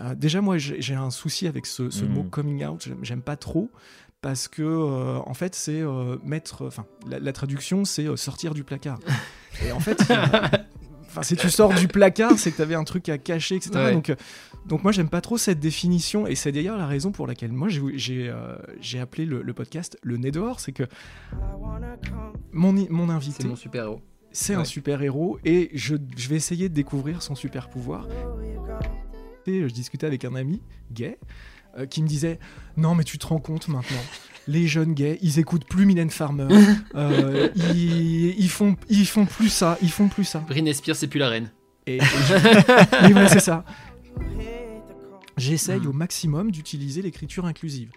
Euh, déjà, moi, j'ai un souci avec ce, ce mot coming out. J'aime pas trop parce que euh, en fait c'est euh, mettre enfin la, traduction c'est euh, sortir du placard. Et en fait enfin si tu sors du placard c'est que tu avais un truc à cacher etc donc donc moi j'aime pas trop cette définition et c'est d'ailleurs la raison pour laquelle moi j'ai appelé le, podcast le nez dehors c'est que mon, mon invité c'est mon super héros c'est un super héros et je, je vais essayer de découvrir son super pouvoir et je discutais avec un ami gay euh, qui me disait Non, mais tu te rends compte maintenant les jeunes gays, ils écoutent plus Mylène Farmer, euh, ils, font, ils font plus ça, ils font plus ça. Britney Spears, c'est plus la reine. Et, oui, c'est ça. J'essaye au maximum d'utiliser l'écriture inclusive.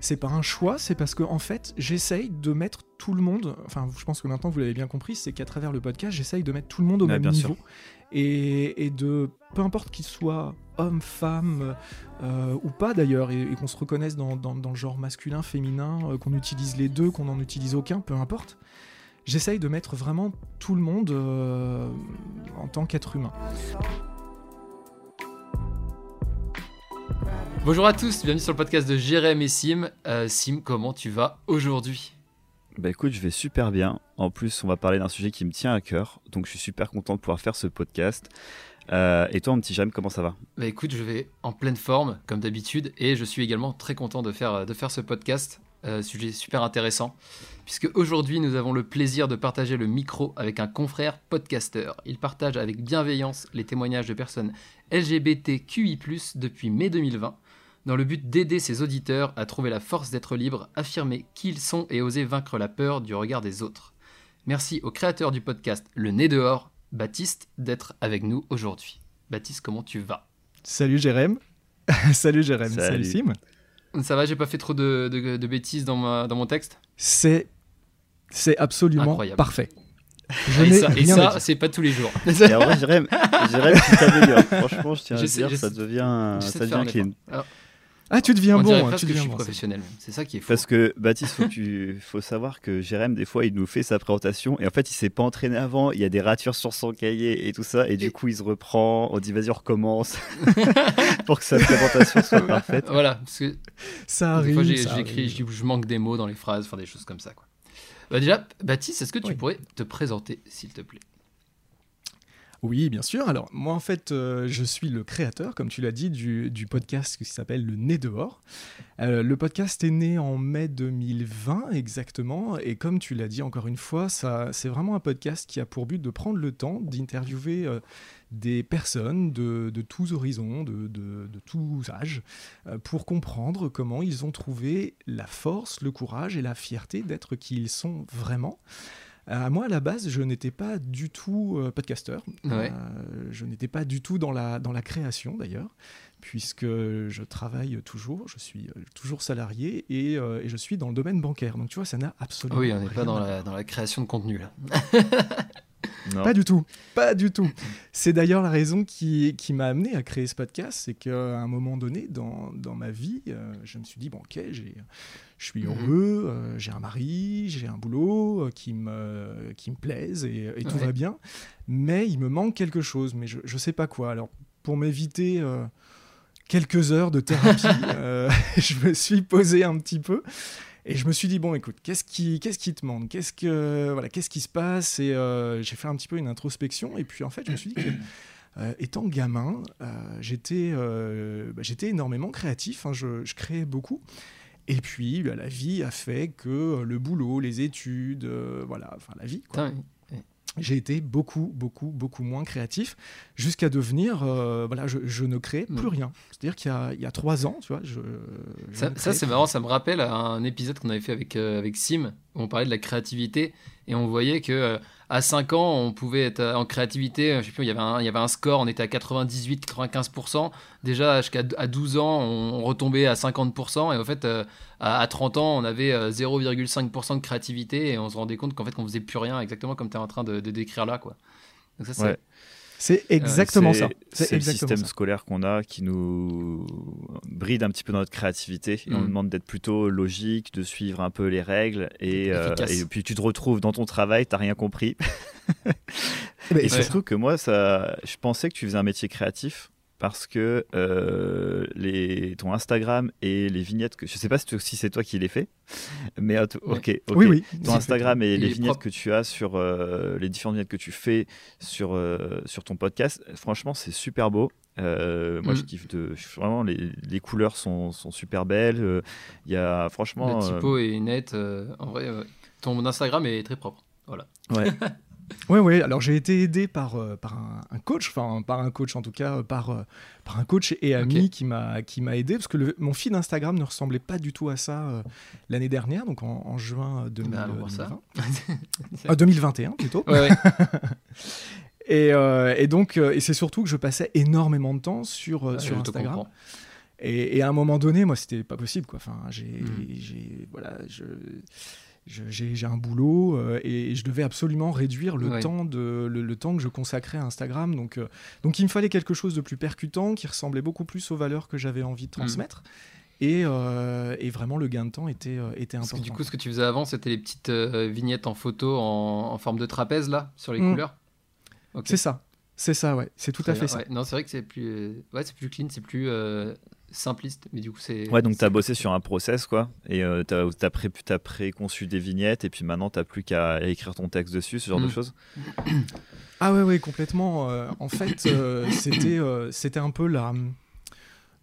C'est pas un choix, c'est parce que en fait, j'essaye de mettre tout le monde. Enfin, je pense que maintenant vous l'avez bien compris, c'est qu'à travers le podcast, j'essaye de mettre tout le monde au même niveau et, de peu importe qu'il soit homme, femme euh, ou pas d'ailleurs, et, qu'on se reconnaisse dans, le genre masculin, féminin, euh, qu'on utilise les deux, qu'on n'en utilise aucun, peu importe. J'essaye de mettre vraiment tout le monde euh, en tant qu'être humain. Bonjour à tous, bienvenue sur le podcast de Jérém et Sim. Sim, comment tu vas aujourd'hui? Bah écoute, je vais super bien. En plus, on va parler d'un sujet qui me tient à cœur. Donc je suis super content de pouvoir faire ce podcast. Euh, et toi, mon petit Jam, comment ça va? Bah écoute, je vais en pleine forme, comme d'habitude. Et je suis également très content de faire, de faire ce podcast. Euh, sujet super intéressant. Puisque aujourd'hui, nous avons le plaisir de partager le micro avec un confrère podcasteur. Il partage avec bienveillance les témoignages de personnes LGBTQI, depuis mai 2020 dans le but d'aider ses auditeurs à trouver la force d'être libres, affirmer qui ils sont et oser vaincre la peur du regard des autres. Merci au créateur du podcast Le Nez dehors, Baptiste, d'être avec nous aujourd'hui. Baptiste, comment tu vas? Salut Jérém. Salut Jérém. Salut. Sim. Ça va, j'ai pas fait trop de, bêtises dans, dans mon texte? C'est c'est absolument parfait. et ça, c'est pas tous les jours. Et en vrai, Jérém, Jérém tu t'améliores. Franchement, je tiens à dire, ça devient, ça devient clean. Ah, tu deviens bon. Hein, tu deviens je suis professionnel. C'est ça qui est fou. Parce que Baptiste, faut, tu... faut savoir que Jérém, des fois, il nous fait sa présentation et en fait, il s'est pas entraîné avant. Il y a des ratures sur son cahier et tout ça. Et, du coup, il se reprend. On dit, vas-y, on recommence pour que sa présentation soit parfaite. Voilà. Parce que ça arrive. Des fois, j'écris, je, je manque des mots dans les phrases, enfin des choses comme ça. Quoi. Bah déjà, Baptiste, est-ce que tu pourrais te présenter, s'il te plaît? Oui, bien sûr. Alors, moi, en fait, euh, je suis le créateur, comme tu l'as dit, du, podcast qui s'appelle Le Nez dehors. Euh, le podcast est né en mai 2020, exactement. Et comme tu l'as dit encore une fois, c'est vraiment un podcast qui a pour but de prendre le temps d'interviewer euh, des personnes de, tous horizons, de, tous âges, pour comprendre comment ils ont trouvé la force, le courage et la fierté d'être qui ils sont vraiment. Euh, moi, à la base, je n'étais pas du tout euh, podcasteur. Euh, je n'étais pas du tout dans la, dans la création, d'ailleurs, puisque je travaille toujours, je suis toujours salarié et, et, je suis dans le domaine bancaire. Donc, tu vois, ça n'a absolument Oui, on n'est pas dans la, dans la création de contenu, là. Pas du tout, pas du tout. C'est d'ailleurs la raison qui, qui m'a amené à créer ce podcast, c'est qu'à un moment donné dans, dans ma vie, je me suis dit, bon ok, j'ai je suis mhm. heureux, euh, j'ai un mari, j'ai un boulot euh, qui, me, qui me plaise et, tout va bien. Mais il me manque quelque chose, mais je ne sais pas quoi. Alors, pour m'éviter euh, quelques heures de thérapie, je me suis posé un petit peu. Et je me suis dit, bon, écoute, qu'est-ce qui, qu'est-ce qui te manque? Qu'est-ce, que, voilà, qu'est-ce qui se passe? Et j'ai fait un petit peu une introspection. Et puis, en fait, je me suis dit que. étant gamin, j'étais, bah, j'étais énormément créatif, hein, je, je, créais beaucoup. Et puis, bah, la vie a fait que euh, le boulot, les études, euh, voilà, enfin la vie. J'ai été beaucoup, beaucoup, beaucoup moins créatif jusqu'à devenir, euh, voilà, je, ne crée plus mm. rien. C'est-à-dire qu'il y, y, a trois ans, tu vois, je. ça, c'est marrant, ça me rappelle un épisode qu'on avait fait avec, avec Sim, on parlait de la créativité et on voyait que à 5 ans, on pouvait être en créativité, je sais plus, il y avait un, il y avait un score, on était à 98-95%. Déjà, jusqu'à à 12 ans, on retombait à 50%. Et en fait, euh, à, 30 ans, on avait 0,5% euh, de créativité et on se rendait compte qu'en fait, qu'on faisait plus rien, exactement comme tu es en train de, décrire là. Quoi. Donc ça, c'est... C'est exactement ça. C'est le système scolaire qu'on a qui nous bride un petit peu dans notre créativité. Et on nous mm. demande d'être plutôt logique, de suivre un peu les règles. Et, euh, et puis tu te retrouves dans ton travail, tu rien compris. et surtout que moi, ça, je pensais que tu faisais un métier créatif. Parce que euh, les, ton Instagram et les vignettes que je sais pas si c'est toi qui les fais, mais ok, ok. Oui, oui. Ton Instagram et les vignettes que tu as sur euh, les différentes vignettes que tu fais sur euh, sur ton podcast, franchement, c'est super beau. moi, je mm. kiffe de, vraiment les, les couleurs sont, sont, super belles. Il y a franchement. Le typo est net. en vrai, ton Instagram est très propre. Voilà. Ouais. Oui, oui. Alors j'ai été aidé par, euh, par un, coach, enfin par un coach en tout cas, euh, par, euh, par un coach et ami qui m'a qui m'a aidé parce que le, mon feed Instagram ne ressemblait pas du tout à ça l'année dernière, donc en, juin 2020. 2021 bah, plutôt. et, et, donc et c'est surtout que je passais énormément de temps sur sur Instagram. Et, et, à un moment donné, moi, c'était pas possible, quoi. Enfin, j'ai, hmm. voilà, je, j'ai un boulot euh, et je devais absolument réduire le, temps, de, le, temps que je consacrais à Instagram. Donc, euh, donc il me fallait quelque chose de plus percutant, qui ressemblait beaucoup plus aux valeurs que j'avais envie de mm. transmettre. Et, euh, et, vraiment, le gain de temps était, était important. du coup, ce que tu faisais avant, c'était les petites vignettes en photo en, forme de trapèze, là, sur les mm. couleurs? C'est ça. C'est ça, ouais. C'est tout à fait ça. Non, c'est vrai que c'est plus, ouais, c'est plus clean, c'est plus simpliste, mais du coup c'est... Ouais, donc tu as bossé sur un process, quoi, et euh, tu as, pré, as préconçu des vignettes, et puis maintenant tu plus qu'à écrire ton texte dessus, ce genre de mm. choses Ah ouais, ouais, complètement. Euh, en fait, euh, c'était c'était un peu la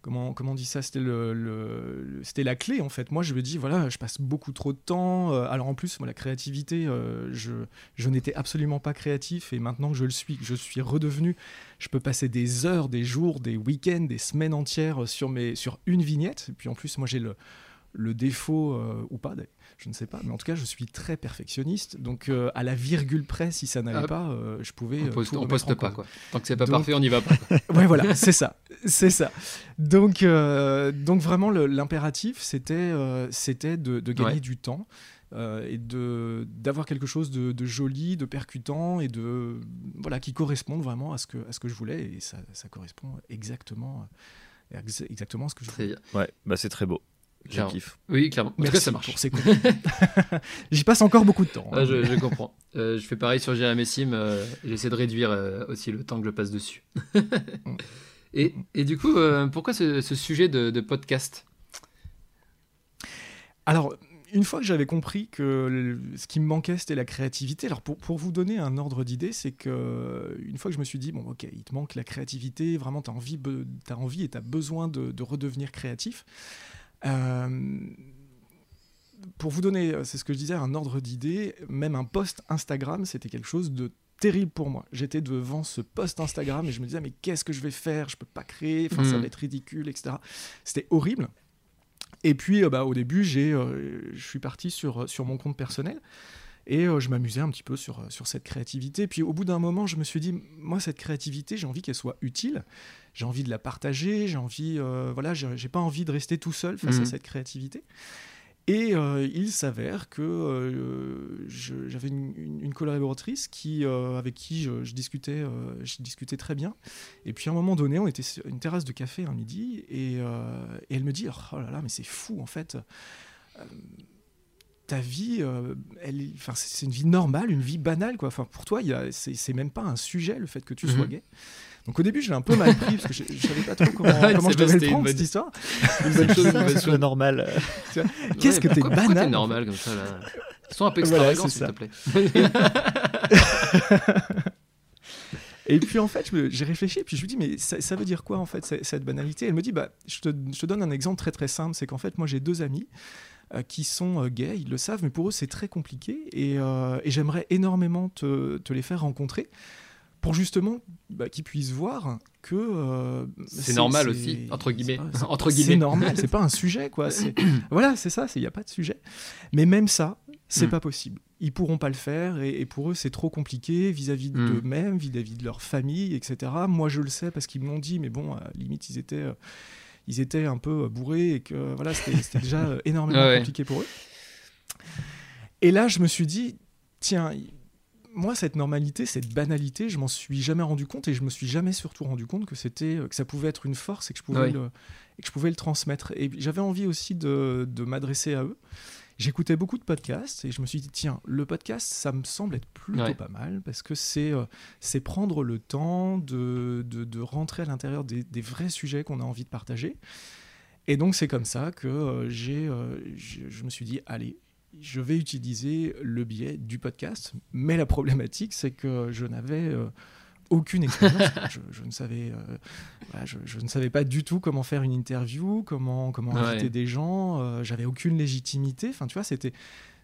comment, comment on dit ça? C'était le, la clé en fait. Moi, je me dis voilà, je passe beaucoup trop de temps. Euh, alors en plus, moi, la créativité, euh, je, je n'étais absolument pas créatif et maintenant que je le suis, que je suis redevenu, je peux passer des heures, des jours, des week-ends, des semaines entières sur mes, sur une vignette. Et puis en plus, moi, j'ai le le défaut euh, ou pas je ne sais pas, mais en tout cas, je suis très perfectionniste. Donc, euh, à la virgule près, si ça n'allait pas, euh, je pouvais. On poste, poste pas, quoi. Tant que c'est pas parfait, on n'y va pas. ouais, voilà, c'est ça, c'est ça. Donc, donc vraiment, l'impératif, c'était, c'était de, gagner du temps. et de d'avoir quelque chose de, joli, de percutant et de voilà qui corresponde vraiment à ce que à ce que je voulais et ça, ça correspond exactement exactement à ce que je voulais. Ouais, bah c'est très beau. Je kiffe. Oui, clairement. En tout cas, ça marche. J'y passe encore beaucoup de temps. Hein. je, comprends. Euh, je fais pareil sur Jérémy Sim. Euh, j'essaie de réduire euh, aussi le temps que je passe dessus. Mm. et, et, du coup, pourquoi ce, sujet de, podcast? Alors, une fois que j'avais compris que ce qui me manquait, c'était la créativité. Alors, pour, pour vous donner un ordre d'idée, c'est que une fois que je me suis dit, bon, ok, il te manque la créativité, vraiment, tu as envie, as envie et tu as besoin de, de redevenir créatif. Euh, pour vous donner, c'est ce que je disais, un ordre d'idée, même un post Instagram, c'était quelque chose de terrible pour moi. J'étais devant ce post Instagram et je me disais, mais qu'est-ce que je vais faire? Je peux pas créer, enfin, ça hmm. va être ridicule, etc. C'était horrible. Et puis, euh, bah, au début, j'ai, euh, je suis parti sur, sur mon compte personnel. Et je m'amusais un petit peu sur, sur cette créativité. Puis au bout d'un moment, je me suis dit, moi, cette créativité, j'ai envie qu'elle soit utile j'ai envie de la partager, j'ai envie, euh, voilà, j'ai pas envie de rester tout seul face à mhm. cette créativité. Et euh, il s'avère que euh, j'avais une, collaboratrice qui, avec qui je, discutais, je discutais très bien. Et puis à un moment donné, on était sur une terrasse de café un midi, et, elle me dit Oh là là, mais c'est fou en fait ta vie, elle, c'est une vie normale, une vie banale. Quoi. Enfin, pour toi, c'est même pas un sujet le fait que tu sois mhm. gay. Donc au début, je l'ai un peu mal pris parce que je, ne savais pas trop comment, comment je devais le prendre cette histoire. Une bonne chose, une bonne chose normale. Qu'est-ce que t'es banal t'es normal comme ça là Sois un peu extravagant, s'il te plaît. Et puis en fait, j'ai réfléchi, et puis je lui dis, mais ça, veut dire quoi en fait cette banalité? Elle me dit, bah, je te, je te donne un exemple très très simple, c'est qu'en fait, moi j'ai deux amis euh, qui sont euh, gays, ils le savent, mais pour eux c'est très compliqué, et, euh, et j'aimerais énormément te, te, les faire rencontrer pour justement bah, qu'ils puissent voir que euh, c'est normal aussi entre guillemets entre guillemets c'est normal c'est pas un sujet quoi voilà c'est ça il n'y a pas de sujet mais même ça c'est mm. pas possible ils pourront pas le faire et, pour eux c'est trop compliqué vis-à-vis mm. d'eux-mêmes vis-à-vis de leur famille etc moi je le sais parce qu'ils m'ont dit mais bon à limite ils étaient euh, ils étaient un peu bourrés et que voilà c'était déjà énormément compliqué pour eux et là je me suis dit tiens moi, cette normalité, cette banalité, je m'en suis jamais rendu compte et je me suis jamais surtout rendu compte que c'était que ça pouvait être une force et que je pouvais, le, et que je pouvais le transmettre. Et j'avais envie aussi de, de m'adresser à eux. J'écoutais beaucoup de podcasts et je me suis dit, tiens, le podcast, ça me semble être plutôt pas mal parce que c'est c'est prendre le temps de, de, rentrer à l'intérieur des, des, vrais sujets qu'on a envie de partager. Et donc, c'est comme ça que j'ai, je, je me suis dit, allez, je vais utiliser le biais du podcast. Mais la problématique, c'est que je n'avais aucune expérience. je, ne savais, euh, je, ne savais pas du tout comment faire une interview, comment, comment inviter des gens. Euh, j'avais aucune légitimité. Enfin, tu vois, c'était.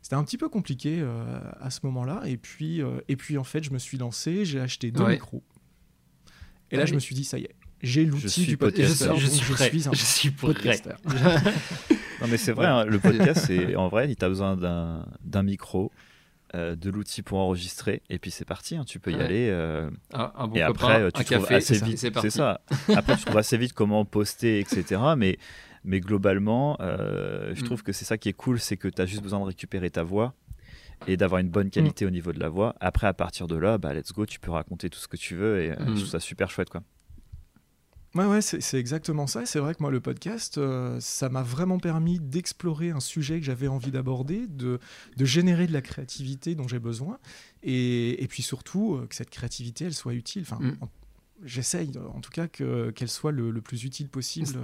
C'était un petit peu compliqué euh, à ce moment-là. Et puis, et puis, en fait, je me suis lancé, j'ai acheté deux micros. Et là, je me suis dit, ça y est, j'ai l'outil du podcast. Je, suis, je, suis un je suis podcasteur. non, mais c'est vrai, hein, le podcast, c'est en vrai, il a besoin d'un micro, euh, de l'outil pour enregistrer. Et puis c'est parti hein, tu peux y aller euh, un, bon et après tu trouves assez vite c'est ça. Après tu trouves assez vite comment poster etc mais mais globalement euh, je mm. trouve que c'est ça qui est cool c'est que tu as juste besoin de récupérer ta voix et d'avoir une bonne qualité mm. au niveau de la voix. Après à partir de là bah let's go tu peux raconter tout ce que tu veux et je mm. trouve ça super chouette quoi Ouais, ouais, c'est exactement ça. C'est vrai que moi, le podcast, euh, ça m'a vraiment permis d'explorer un sujet que j'avais envie d'aborder, de, de, générer de la créativité dont j'ai besoin, et, et, puis surtout euh, que cette créativité, elle soit utile. Enfin, mm. j'essaye, en tout cas, qu'elle soit le, le, plus utile possible.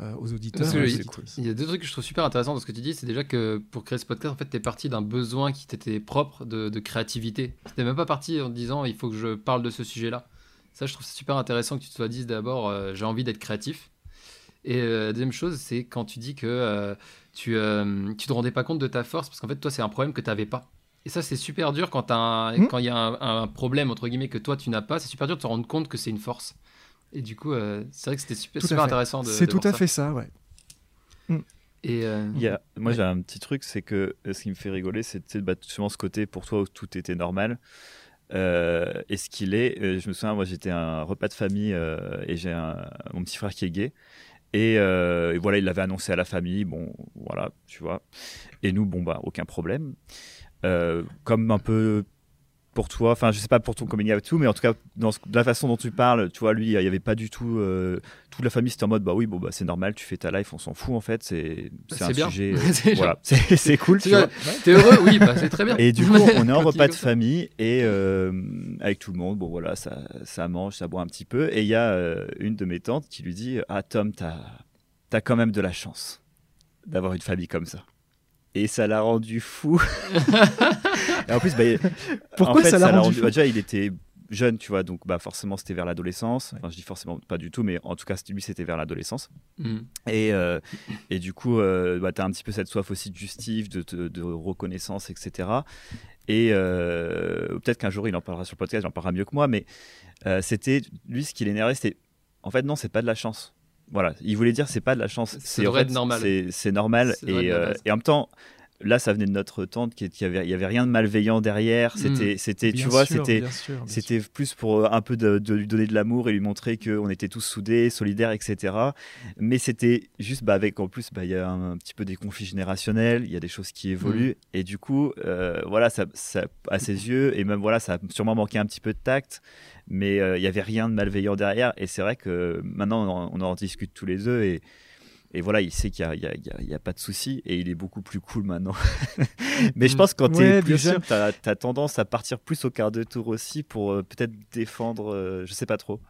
Euh, aux auditeurs. il, y a deux trucs que je trouve super intéressants dans ce que tu dis. C'est déjà que pour créer ce podcast, en fait, tu es parti d'un besoin qui t'était propre de, de créativité. Tu même pas parti en disant il faut que je parle de ce sujet-là. Ça, je trouve ça super intéressant que tu te sois dit d'abord, euh, j'ai envie d'être créatif. Et euh, la deuxième chose, c'est quand tu dis que euh, tu ne te rendais pas compte de ta force, parce qu'en fait, toi, c'est un problème que tu n'avais pas. Et ça, c'est super dur quand mmh. il y a un, problème, entre guillemets, que toi, tu n'as pas. C'est super dur de te rendre compte que c'est une force. Et du coup, c'est vrai que c'était super, super intéressant de. C'est tout à fait ça, ouais. Mmh. Et il y a, moi, j'ai un petit truc, c'est que ce qui me fait rigoler, c'est bah, ce côté pour toi où tout était normal. Euh, et ce qu'il est, euh, je me souviens, moi j'étais un repas de famille euh, et j'ai mon petit frère qui est gay. Et, voilà, il l'avait annoncé à la famille, bon, voilà, tu vois. Et nous, bon, bah, aucun problème. comme un peu pour toi Enfin, je sais pas pour ton coming out tout, mais en tout cas, dans la façon dont tu parles, tu vois, lui, il n'y avait pas du tout. Euh, toute la famille, c'était en mode, bah oui, bon, bah c'est normal, tu fais ta life, on s'en fout en fait. C'est un bien. sujet. Euh, voilà, c'est cool. Tu es heureux, oui, bah, c'est très bien. Et du coup, on est en repas de famille et euh, avec tout le monde, bon voilà, ça, ça mange, ça boit un petit peu. Et il y a une de mes tantes qui lui dit Ah, Tom, t'as as quand même de la chance d'avoir une famille comme ça et ça l'a rendu fou. et en plus, bah, pourquoi ça l'a rendu, fou bah, Déjà, il était jeune, tu vois, donc bah, forcément c'était vers l'adolescence. Enfin, je dis forcément pas du tout, mais en tout cas, lui c'était vers l'adolescence. Mm. Et, euh, et du coup, euh, bah, tu as un petit peu cette soif aussi de justice, de, de, reconnaissance, etc. Et euh, peut-être qu'un jour il en parlera sur le podcast, il en parlera mieux que moi, mais c'était lui ce qui l'énervait, c'était en fait, non, c'est pas de la chance voilà, il voulait dire c'est pas de la chance, c'est normal. C'est normal et, euh, et, en même temps, là, ça venait de notre tante qui, qui avait, il y avait rien de malveillant derrière. Hmm. C'était, c'était, tu vois, c'était, c'était plus pour euh, un peu de, lui donner de l'amour et lui montrer qu'on était tous soudés, solidaires, etc. Mais c'était juste, bah, avec en plus, bah, il y a un, petit peu des conflits générationnels, il y a des choses qui évoluent hmm. et du coup, euh, voilà, ça, ça, à ses yeux et même voilà, ça a sûrement manqué un petit peu de tact mais euh, il n'y avait rien de malveillant derrière. Et c'est vrai que maintenant, on en, discute tous les deux et, et voilà, il sait qu'il n'y a, pas de souci et il est beaucoup plus cool maintenant. mais je pense que quand tu es plus jeune, tu as, tendance à partir plus au quart de tour aussi pour euh, peut-être défendre, euh, je sais pas trop.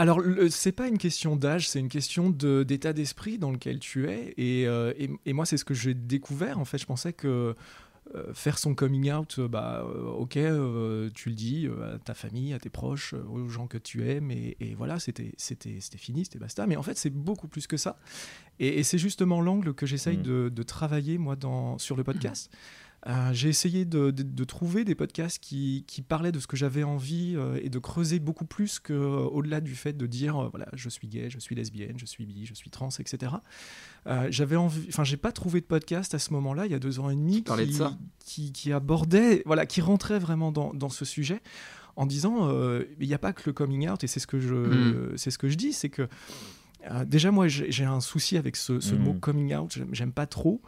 Alors, c'est pas une question d'âge, c'est une question d'état d'esprit dans lequel tu es. Et, et, et moi, c'est ce que j'ai découvert. En fait, je pensais que euh, faire son coming out, euh, bah, euh, ok, tu le dis à ta famille, à tes proches, aux gens que tu aimes, et, voilà, c'était fini, c'était basta. Mais en fait, c'est beaucoup plus que ça. Et, c'est justement l'angle que j'essaye mmh. de, travailler, moi, dans, sur le podcast. Euh, j'ai essayé de, trouver des podcasts qui, parlaient de ce que j'avais envie euh, et de creuser beaucoup plus qu'au-delà du fait de dire euh, voilà, je suis gay, je suis lesbienne, je suis bi, je suis trans, etc. j'avais envie, enfin, j'ai pas trouvé de podcast à ce moment-là, il y a deux ans et demi, qui, qui, abordait, voilà, qui rentrait vraiment dans, dans ce sujet en disant il n'y a pas que le coming out et c'est ce que je, hmm. c'est ce que je dis, c'est que déjà moi j'ai un souci avec ce, ce mot coming out, j'aime pas trop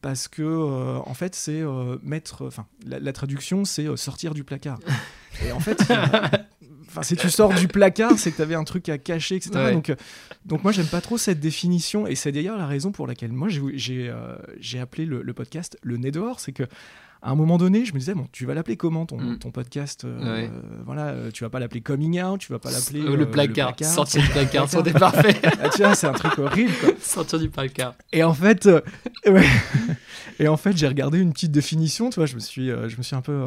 parce que euh, en fait c'est euh, mettre enfin la, traduction c'est euh, sortir du placard et en fait si tu sors du placard, c'est que tu avais un truc à cacher, etc. Donc, donc moi, j'aime pas trop cette définition. Et c'est d'ailleurs la raison pour laquelle moi, j'ai j'ai appelé le, le, podcast le nez dehors. C'est que à un moment donné, je me disais, bon, tu vas l'appeler comment ton, mm. ton podcast euh, Voilà, euh, tu vas pas l'appeler Coming Out, tu vas pas l'appeler. Euh, le, placard, sortir du placard, c'est parfait. ah, tu vois, c'est un truc horrible. Quoi. Sortir du placard. Et en fait, et en fait j'ai regardé une petite définition, tu vois, je me suis, je me suis un peu.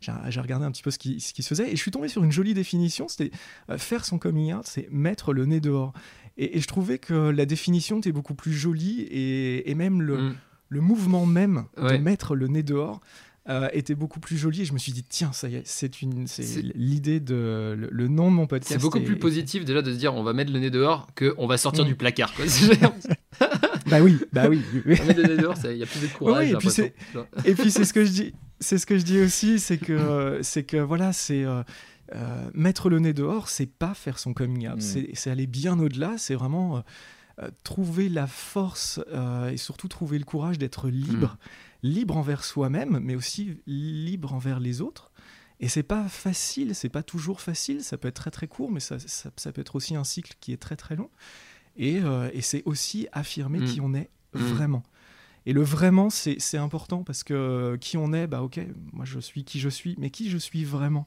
j'ai regardé un petit peu ce qui, ce qui se faisait et je suis tombé sur une jolie définition. C'était faire son coming out, c'est mettre le nez dehors. Et, je trouvais que la définition était beaucoup plus jolie et, et même le. Mm le mouvement même de mettre le nez dehors euh, était beaucoup plus joli et je me suis dit tiens ça y est c'est une c'est l'idée de le, nom de mon podcast c'est beaucoup plus positif déjà de se dire on va mettre le nez dehors que on va sortir mm. du placard bah oui bah oui, mettre le nez dehors il y a plus de courage et, puis et puis c'est ce que je dis c'est ce que je dis aussi c'est que c'est que voilà c'est euh, euh, mettre le nez dehors c'est pas faire son coming out mm. c'est aller bien au-delà c'est vraiment euh, trouver la force euh, et surtout trouver le courage d'être libre, mm. libre envers soi-même, mais aussi libre envers les autres. Et c'est pas facile, c'est pas toujours facile, ça peut être très très court, mais ça, ça, peut être aussi un cycle qui est très très long. Et, euh, et c'est aussi affirmer qui on est mm. vraiment. Et le vraiment, c'est important parce que qui on est, bah ok, moi je suis qui je suis, mais qui je suis vraiment?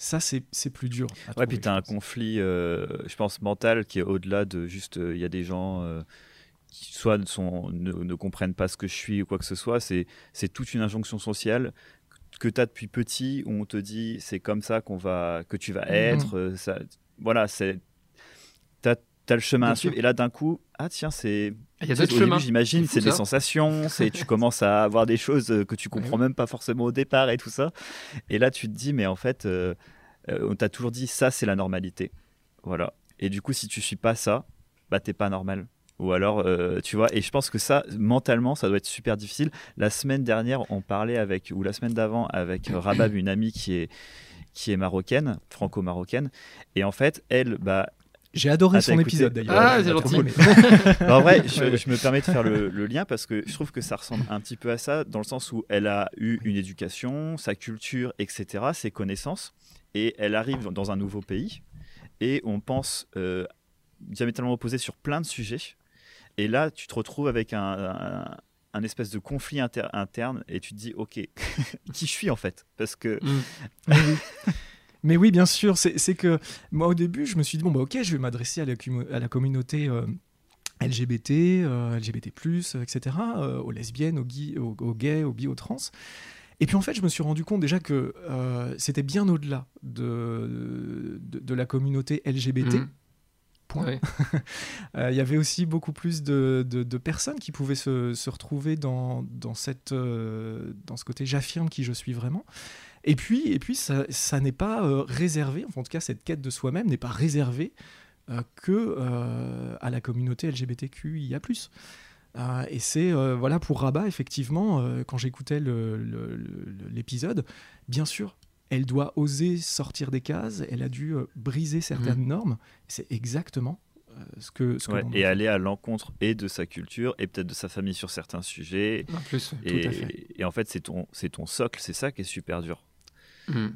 Ça, c'est plus dur. Ouais, puis tu as un conflit, euh, je pense, mental qui est au-delà de juste, euh, il y a des gens euh, qui soit sont, ne, comprennent pas ce que je suis ou quoi que ce soit. C'est toute une injonction sociale que tu as depuis petit où on te dit c'est comme ça qu'on va, que tu vas mmh. être. Ça, voilà, c'est. Tu as, le chemin à suivre. Et là, d'un coup, ah tiens, c'est. Il y a d'autres chemins. J'imagine, c'est des sensations, c'est tu commences à avoir des choses que tu comprends même pas forcément au départ et tout ça. Et là, tu te dis, mais en fait, euh, euh, on t'a toujours dit ça, c'est la normalité. Voilà. Et du coup, si tu suis pas ça, bah t'es pas normal. Ou alors, euh, tu vois, et je pense que ça, mentalement, ça doit être super difficile. La semaine dernière, on parlait avec, ou la semaine d'avant, avec Rabab, une amie qui est, qui est marocaine, franco-marocaine. Et en fait, elle, bah, j'ai adoré ah, son épisode d'ailleurs. Ah, c'est gentil. en vrai, je, me permets de faire le, lien parce que je trouve que ça ressemble un petit peu à ça, dans le sens où elle a eu une éducation, sa culture, etc., ses connaissances, et elle arrive dans un nouveau pays, et on pense euh, diamétralement opposé sur plein de sujets. Et là, tu te retrouves avec un, un, espèce de conflit interne, et tu te dis, ok, qui je suis en fait? Parce que. Mm. Mais oui, bien sûr, c'est que moi au début, je me suis dit, bon, bah ok, je vais m'adresser à, la, à la communauté euh, LGBT, euh, LGBT, etc., euh, aux lesbiennes, aux, aux, gays, aux bi, aux trans. Et puis en fait, je me suis rendu compte déjà que c'était bien au-delà de, de, la communauté LGBT. Mmh. Point. Il y avait aussi beaucoup plus de, de personnes qui pouvaient se, se retrouver dans, dans, cette, dans ce côté j'affirme qui je suis vraiment. Et puis, et puis ça, ça n'est pas euh, réservé, enfin, en tout cas cette quête de soi-même n'est pas réservée euh, que euh, à la communauté LGBTQIA+. et c'est voilà pour Rabat effectivement quand j'écoutais l'épisode, bien sûr elle doit oser sortir des cases, elle a dû briser certaines mmh. normes. C'est exactement ce que, ce et aller à l'encontre et de sa culture et peut-être de sa famille sur certains sujets. En plus, et, tout à fait. et en fait, c'est ton, c'est ton socle, c'est ça qui est super dur. Mm.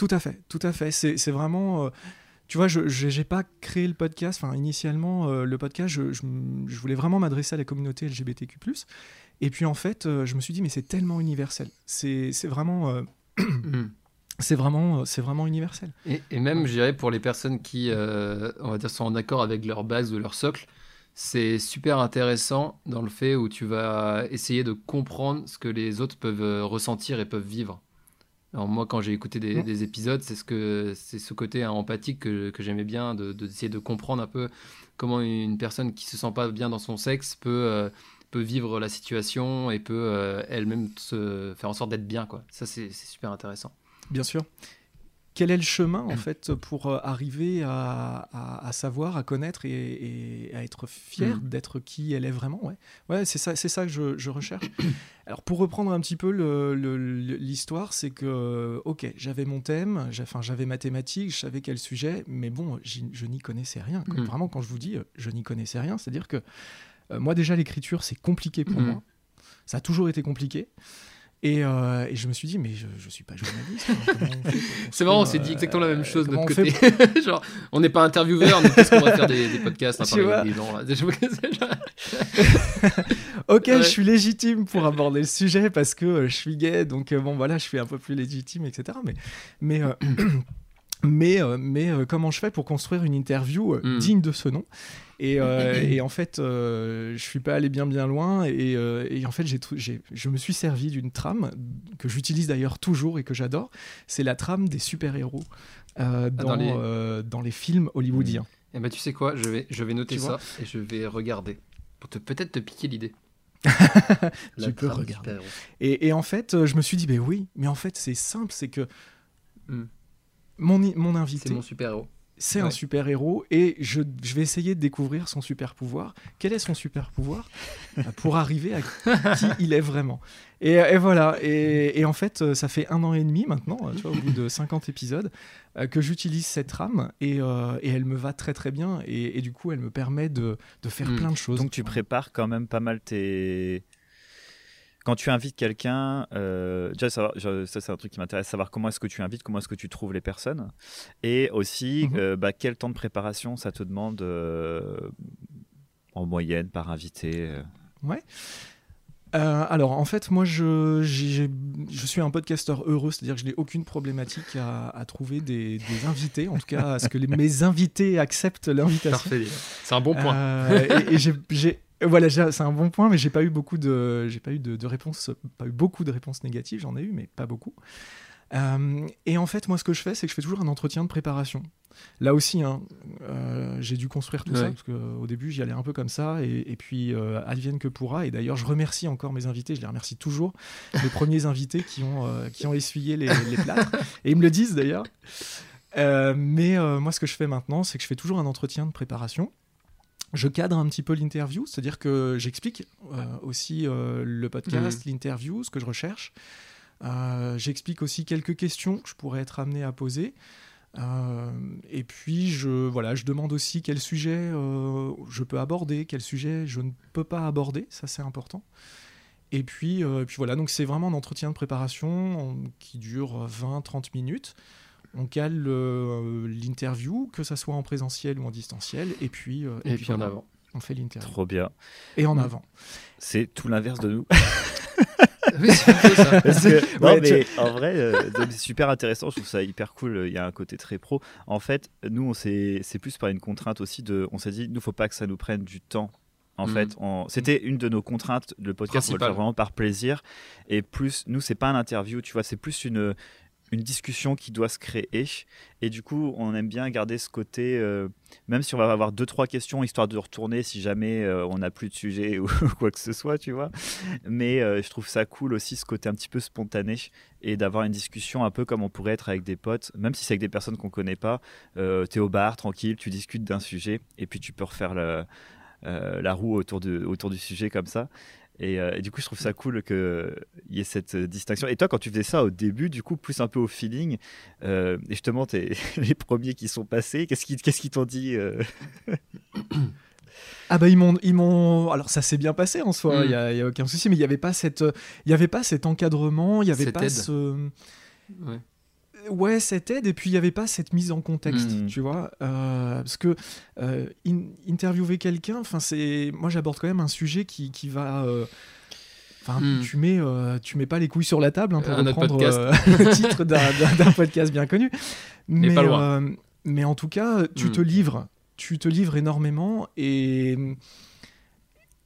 Tout à fait, tout à fait. C'est vraiment. Euh, tu vois, je n'ai pas créé le podcast. Enfin, initialement, euh, le podcast, je, je, voulais vraiment m'adresser à la communauté LGBTQ. Et puis, en fait, euh, je me suis dit, mais c'est tellement universel. C'est vraiment. C'est vraiment, c'est vraiment universel. Et, et même, je dirais, pour les personnes qui, on va dire, sont en accord avec leur base ou leur socle, c'est super intéressant dans le fait où tu vas essayer de comprendre ce que les autres peuvent ressentir et peuvent vivre. Alors moi, quand j'ai écouté des, mmh. épisodes, c'est ce que c'est ce côté empathique que, que j'aimais bien, de, d'essayer de, comprendre un peu comment une personne qui se sent pas bien dans son sexe peut euh, peut vivre la situation et peut euh, elle-même se faire en sorte d'être bien quoi. Ça c'est, super intéressant. Bien sûr quel est le chemin en fait pour euh, arriver à, savoir, à connaître et, à être fier mm. d'être qui elle est vraiment Ouais, ouais c'est ça, c'est ça que je, recherche. Alors pour reprendre un petit peu l'histoire, c'est que ok, j'avais mon thème, enfin j'avais mathématiques, je savais quel sujet, mais bon, je n'y connaissais rien. Mm. Vraiment, quand je vous dis je n'y connaissais rien, c'est-à-dire que euh, moi déjà l'écriture c'est compliqué pour mm. moi. Ça a toujours été compliqué. Et, euh, et, je me suis dit, mais je, je suis pas journaliste. Hein, c'est marrant, on s'est dit exactement la même chose de notre côté. Genre, on n'est pas intervieweur, mais qu'est-ce qu'on va faire des, des podcasts, hein, parler des gens là. ok, je suis légitime pour aborder le sujet parce que je suis gay, donc bon voilà, je suis un peu plus légitime, etc. Mais, mais mais, euh, mais euh, comment je fais pour construire une interview euh, hmm. digne de ce nom? Et, et, en fait, je suis pas allé bien bien loin et, et en fait, j'ai, je me suis servi d'une trame que j'utilise d'ailleurs toujours et que j'adore. C'est la trame des super-héros ah, dans, les... dans, les... films hollywoodiens. Et eh ben, tu sais quoi, je vais, je vais noter ça et je vais regarder pour te, peut-être te piquer l'idée. tu peux regarder. Et, et, en fait, je me suis dit, ben oui, mais en fait, c'est simple, c'est que hmm mon, mon invité. C'est mon super-héros. C'est un super-héros et je, je, vais essayer de découvrir son super-pouvoir. Quel est son super-pouvoir? Euh, Pour arriver à qui il est vraiment. Et, et voilà. Et, et, en fait, euh, ça fait un an et demi maintenant, tu vois, au bout de 50 épisodes, euh, que j'utilise cette rame et, et, elle me va très très bien. Et, du coup, elle me permet de, de faire hmm. plein de choses. Donc tu prépares quand même pas mal tes quand tu invites quelqu'un, euh, déjà ça, c'est un truc qui m'intéresse, savoir comment est-ce que tu invites, comment est-ce que tu trouves les personnes, et aussi mhm. euh, bah, quel temps de préparation ça te demande euh, en moyenne par invité. Ouais. alors en fait moi je, je suis un podcasteur heureux, c'est-à-dire que je n'ai aucune problématique à, trouver des, invités, en tout cas à ce que les, mes invités acceptent l'invitation. C'est un bon point. et, et j'ai voilà, c'est un bon point, mais j'ai pas eu beaucoup de, j'ai pas eu de, réponses, pas eu beaucoup de réponses négatives. J'en ai eu, mais pas beaucoup. Euh, et en fait, moi, ce que je fais, c'est que je fais toujours un entretien de préparation. Là aussi, hein, euh, j'ai dû construire tout ça parce qu'au début, j'y allais un peu comme ça, et, puis euh, advienne que pourra. Et d'ailleurs, je remercie encore mes invités. Je les remercie toujours, les premiers invités qui ont qui ont essuyé les, les plâtres, et ils me le disent d'ailleurs. mais moi, ce que je fais maintenant, c'est que je fais toujours un entretien de préparation je cadre un petit peu l'interview, c'est-à-dire que j'explique euh, aussi euh, le podcast, mmh. l'interview, ce que je recherche. Euh, j'explique aussi quelques questions que je pourrais être amené à poser. et puis, je, voilà, je demande aussi quel sujet je peux aborder, quel sujet je ne peux pas aborder, ça c'est important. Et puis, puis voilà, donc c'est vraiment un entretien de préparation qui dure 20-30 minutes on cale euh, l'interview, que ça soit en présentiel ou en distanciel, et puis, euh, et, puis, en avant. On fait l'interview. Trop bien. Et en avant. C'est tout l'inverse de nous. oui, c'est ça. non, mais en vrai, euh, c'est super intéressant. Je trouve ça hyper cool. Il y a un côté très pro. En fait, nous, on c'est plus par une contrainte aussi de. On s'est dit, nous, faut pas que ça nous prenne du temps en mm. fait. C'était une de nos contraintes. Le podcast, on le faire vraiment par plaisir. Et plus, nous, c'est pas un interview, tu vois, c'est plus une, une discussion qui doit se créer. Et du coup, on aime bien garder ce côté, euh, même si on va avoir deux, trois questions, histoire de retourner si jamais euh, on n'a plus de sujet ou quoi que ce soit, tu vois. Mais euh, je trouve ça cool aussi, ce côté un petit peu spontané et d'avoir une discussion un peu comme on pourrait être avec des potes, même si c'est avec des personnes qu'on connaît pas. tu es au bar, tranquille, tu discutes d'un sujet et puis tu peux refaire la roue autour, de, autour du sujet comme ça. Euh, et, du coup, je trouve ça cool qu'il y ait cette distinction. Et toi, quand tu faisais ça au début, du coup, plus un peu au feeling, euh, et justement, es les premiers qui sont passés, qu'est-ce qu'ils qu'est-ce t'ont dit euh Ah bah ils m'ont ils m'ont alors ça s'est bien passé en soi, il n'y a, a, aucun souci mais il n'y avait pas cette il y avait pas cet encadrement, il y avait pas ce ouais ouais, cette aide, et puis il n'y avait pas cette mise en contexte, hmm. tu vois. Euh, parce que euh, interviewer quelqu'un, enfin, c'est. Moi, j'aborde quand même un sujet qui, qui va. Euh, enfin, hmm. tu mets, tu mets pas les couilles sur la table hein, pour reprendre le titre d'un podcast bien connu. Mais, mais en tout cas, tu hmm. te livres, tu te livres énormément et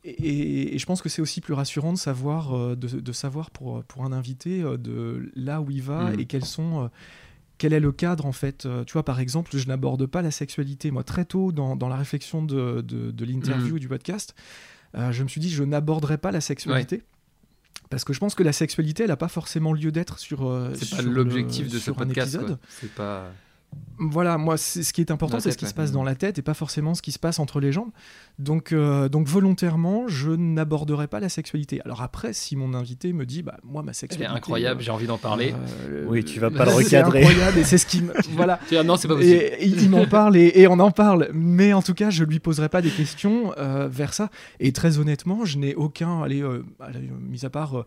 et, je pense que c'est aussi plus rassurant de savoir, euh, de, savoir pour, pour un invité euh, de là où il va mm. et quels sont, euh, quel est le cadre en fait. Tu vois, par exemple, je n'aborde pas la sexualité. Moi, très tôt dans, dans la réflexion de, de, l'interview mm. du podcast, je me suis dit, je n'aborderai pas la sexualité. Parce que je pense que la sexualité, elle n'a pas forcément lieu d'être sur. c'est pas l'objectif de ce podcast. C'est pas. Voilà, moi, ce qui est important, c'est ce qui se passe dans la tête et pas forcément ce qui se passe entre les jambes. Donc, euh, donc volontairement, je n'aborderai pas la sexualité. Alors après, si mon invité me dit, bah moi, ma sexualité, c'est incroyable, j'ai envie d'en parler. Euh, oui, tu vas pas le recadrer. C'est incroyable et c'est ce qui, voilà. non, c'est pas possible. Et, il m'en parle et, on en parle, mais en tout cas, je lui poserai pas des questions euh, vers ça. Et très honnêtement, je n'ai aucun, allez, mis à part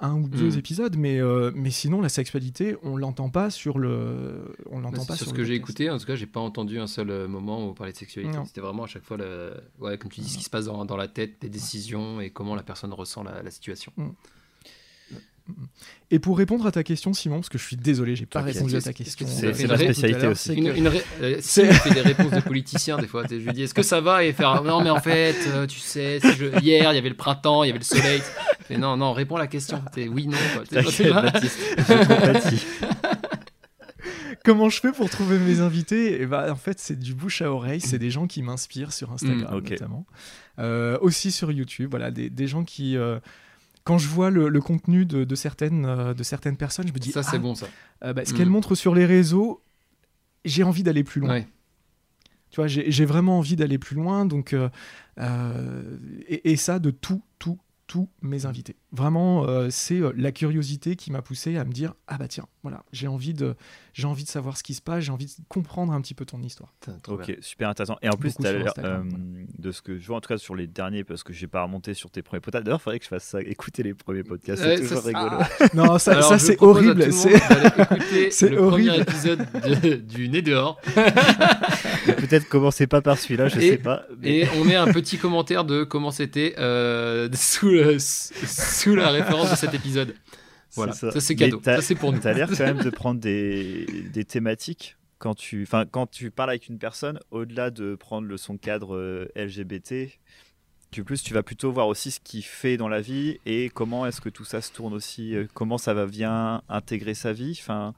un ou deux Mm. épisodes, mais, euh, mais sinon, la sexualité, on l'entend pas sur le. On l'entend Bah, pas sur sur ce le que j'ai écouté, en tout cas, j'ai pas entendu un seul euh, moment où on parlait de sexualité. Non. C'était vraiment à chaque fois, le... ouais, comme tu dis, ce qui se passe dans, dans la tête, les décisions et comment la personne ressent la, la situation. Et pour répondre à ta question, Simon, parce que je suis désolé, j'ai pas répondu à ta question. c'est- euh, ma à spécialité aussi. c'est Une, que- une ré- euh, si C'est- il fait des réponses de politicien des fois, je lui dis est-ce que ça va? Et faire non mais en fait euh, tu sais si je- hier il y avait le printemps il y avait le soleil fais, non non réponds à la question T'es oui non quoi. T'es-. Comment je fais pour trouver mes invités? Et bah, En fait, c'est du bouche à oreille. C'est des gens qui m'inspirent sur Instagram, Mm, ok. notamment. Euh, aussi sur YouTube. Voilà, des, des gens qui. euh, quand je vois le, le contenu de, de certaines, euh, de certaines personnes, je me dis ça c'est ah, bon ça euh, bah, ce Mm. qu'elles montrent sur les réseaux, j'ai envie d'aller plus loin. ouais. Tu vois, j'ai j'ai vraiment envie d'aller plus loin. Donc, et, et ça de tout, tout, tous mes invités. Vraiment, euh, c'est euh, la curiosité qui m'a poussé à me dire ah bah tiens, voilà, j'ai envie de, j'ai envie de savoir ce qui se passe, j'ai envie de comprendre un petit peu ton histoire. Ok, super intéressant. Et en plus, euh, de ce que je vois, en tout cas sur les derniers, parce que j'ai pas remonté sur tes premiers podcasts. D'ailleurs, il faudrait que je fasse ça, écouter les premiers podcasts. Ouais, c'est ça, toujours c'est- rigolo. Non, ça, Alors, ça c'est horrible. le C'est le premier horrible. épisode de- du Nez dehors Peut-être commencer pas par celui-là, je Et- sais pas. mais- et on met un petit commentaire de comment c'était euh, sous, le- sous la référence de cet épisode. Voilà, ça, c'est cadeau, ça c'est pour nous. T'as l'air quand même de prendre des, des thématiques quand tu, enfin, quand tu parles avec une personne, au-delà de prendre le son cadre euh, LGBT, tu, plus, tu vas plutôt voir aussi ce qu'il fait dans la vie et comment est-ce que tout ça se tourne aussi, euh, comment ça va bien intégrer sa vie, enfin,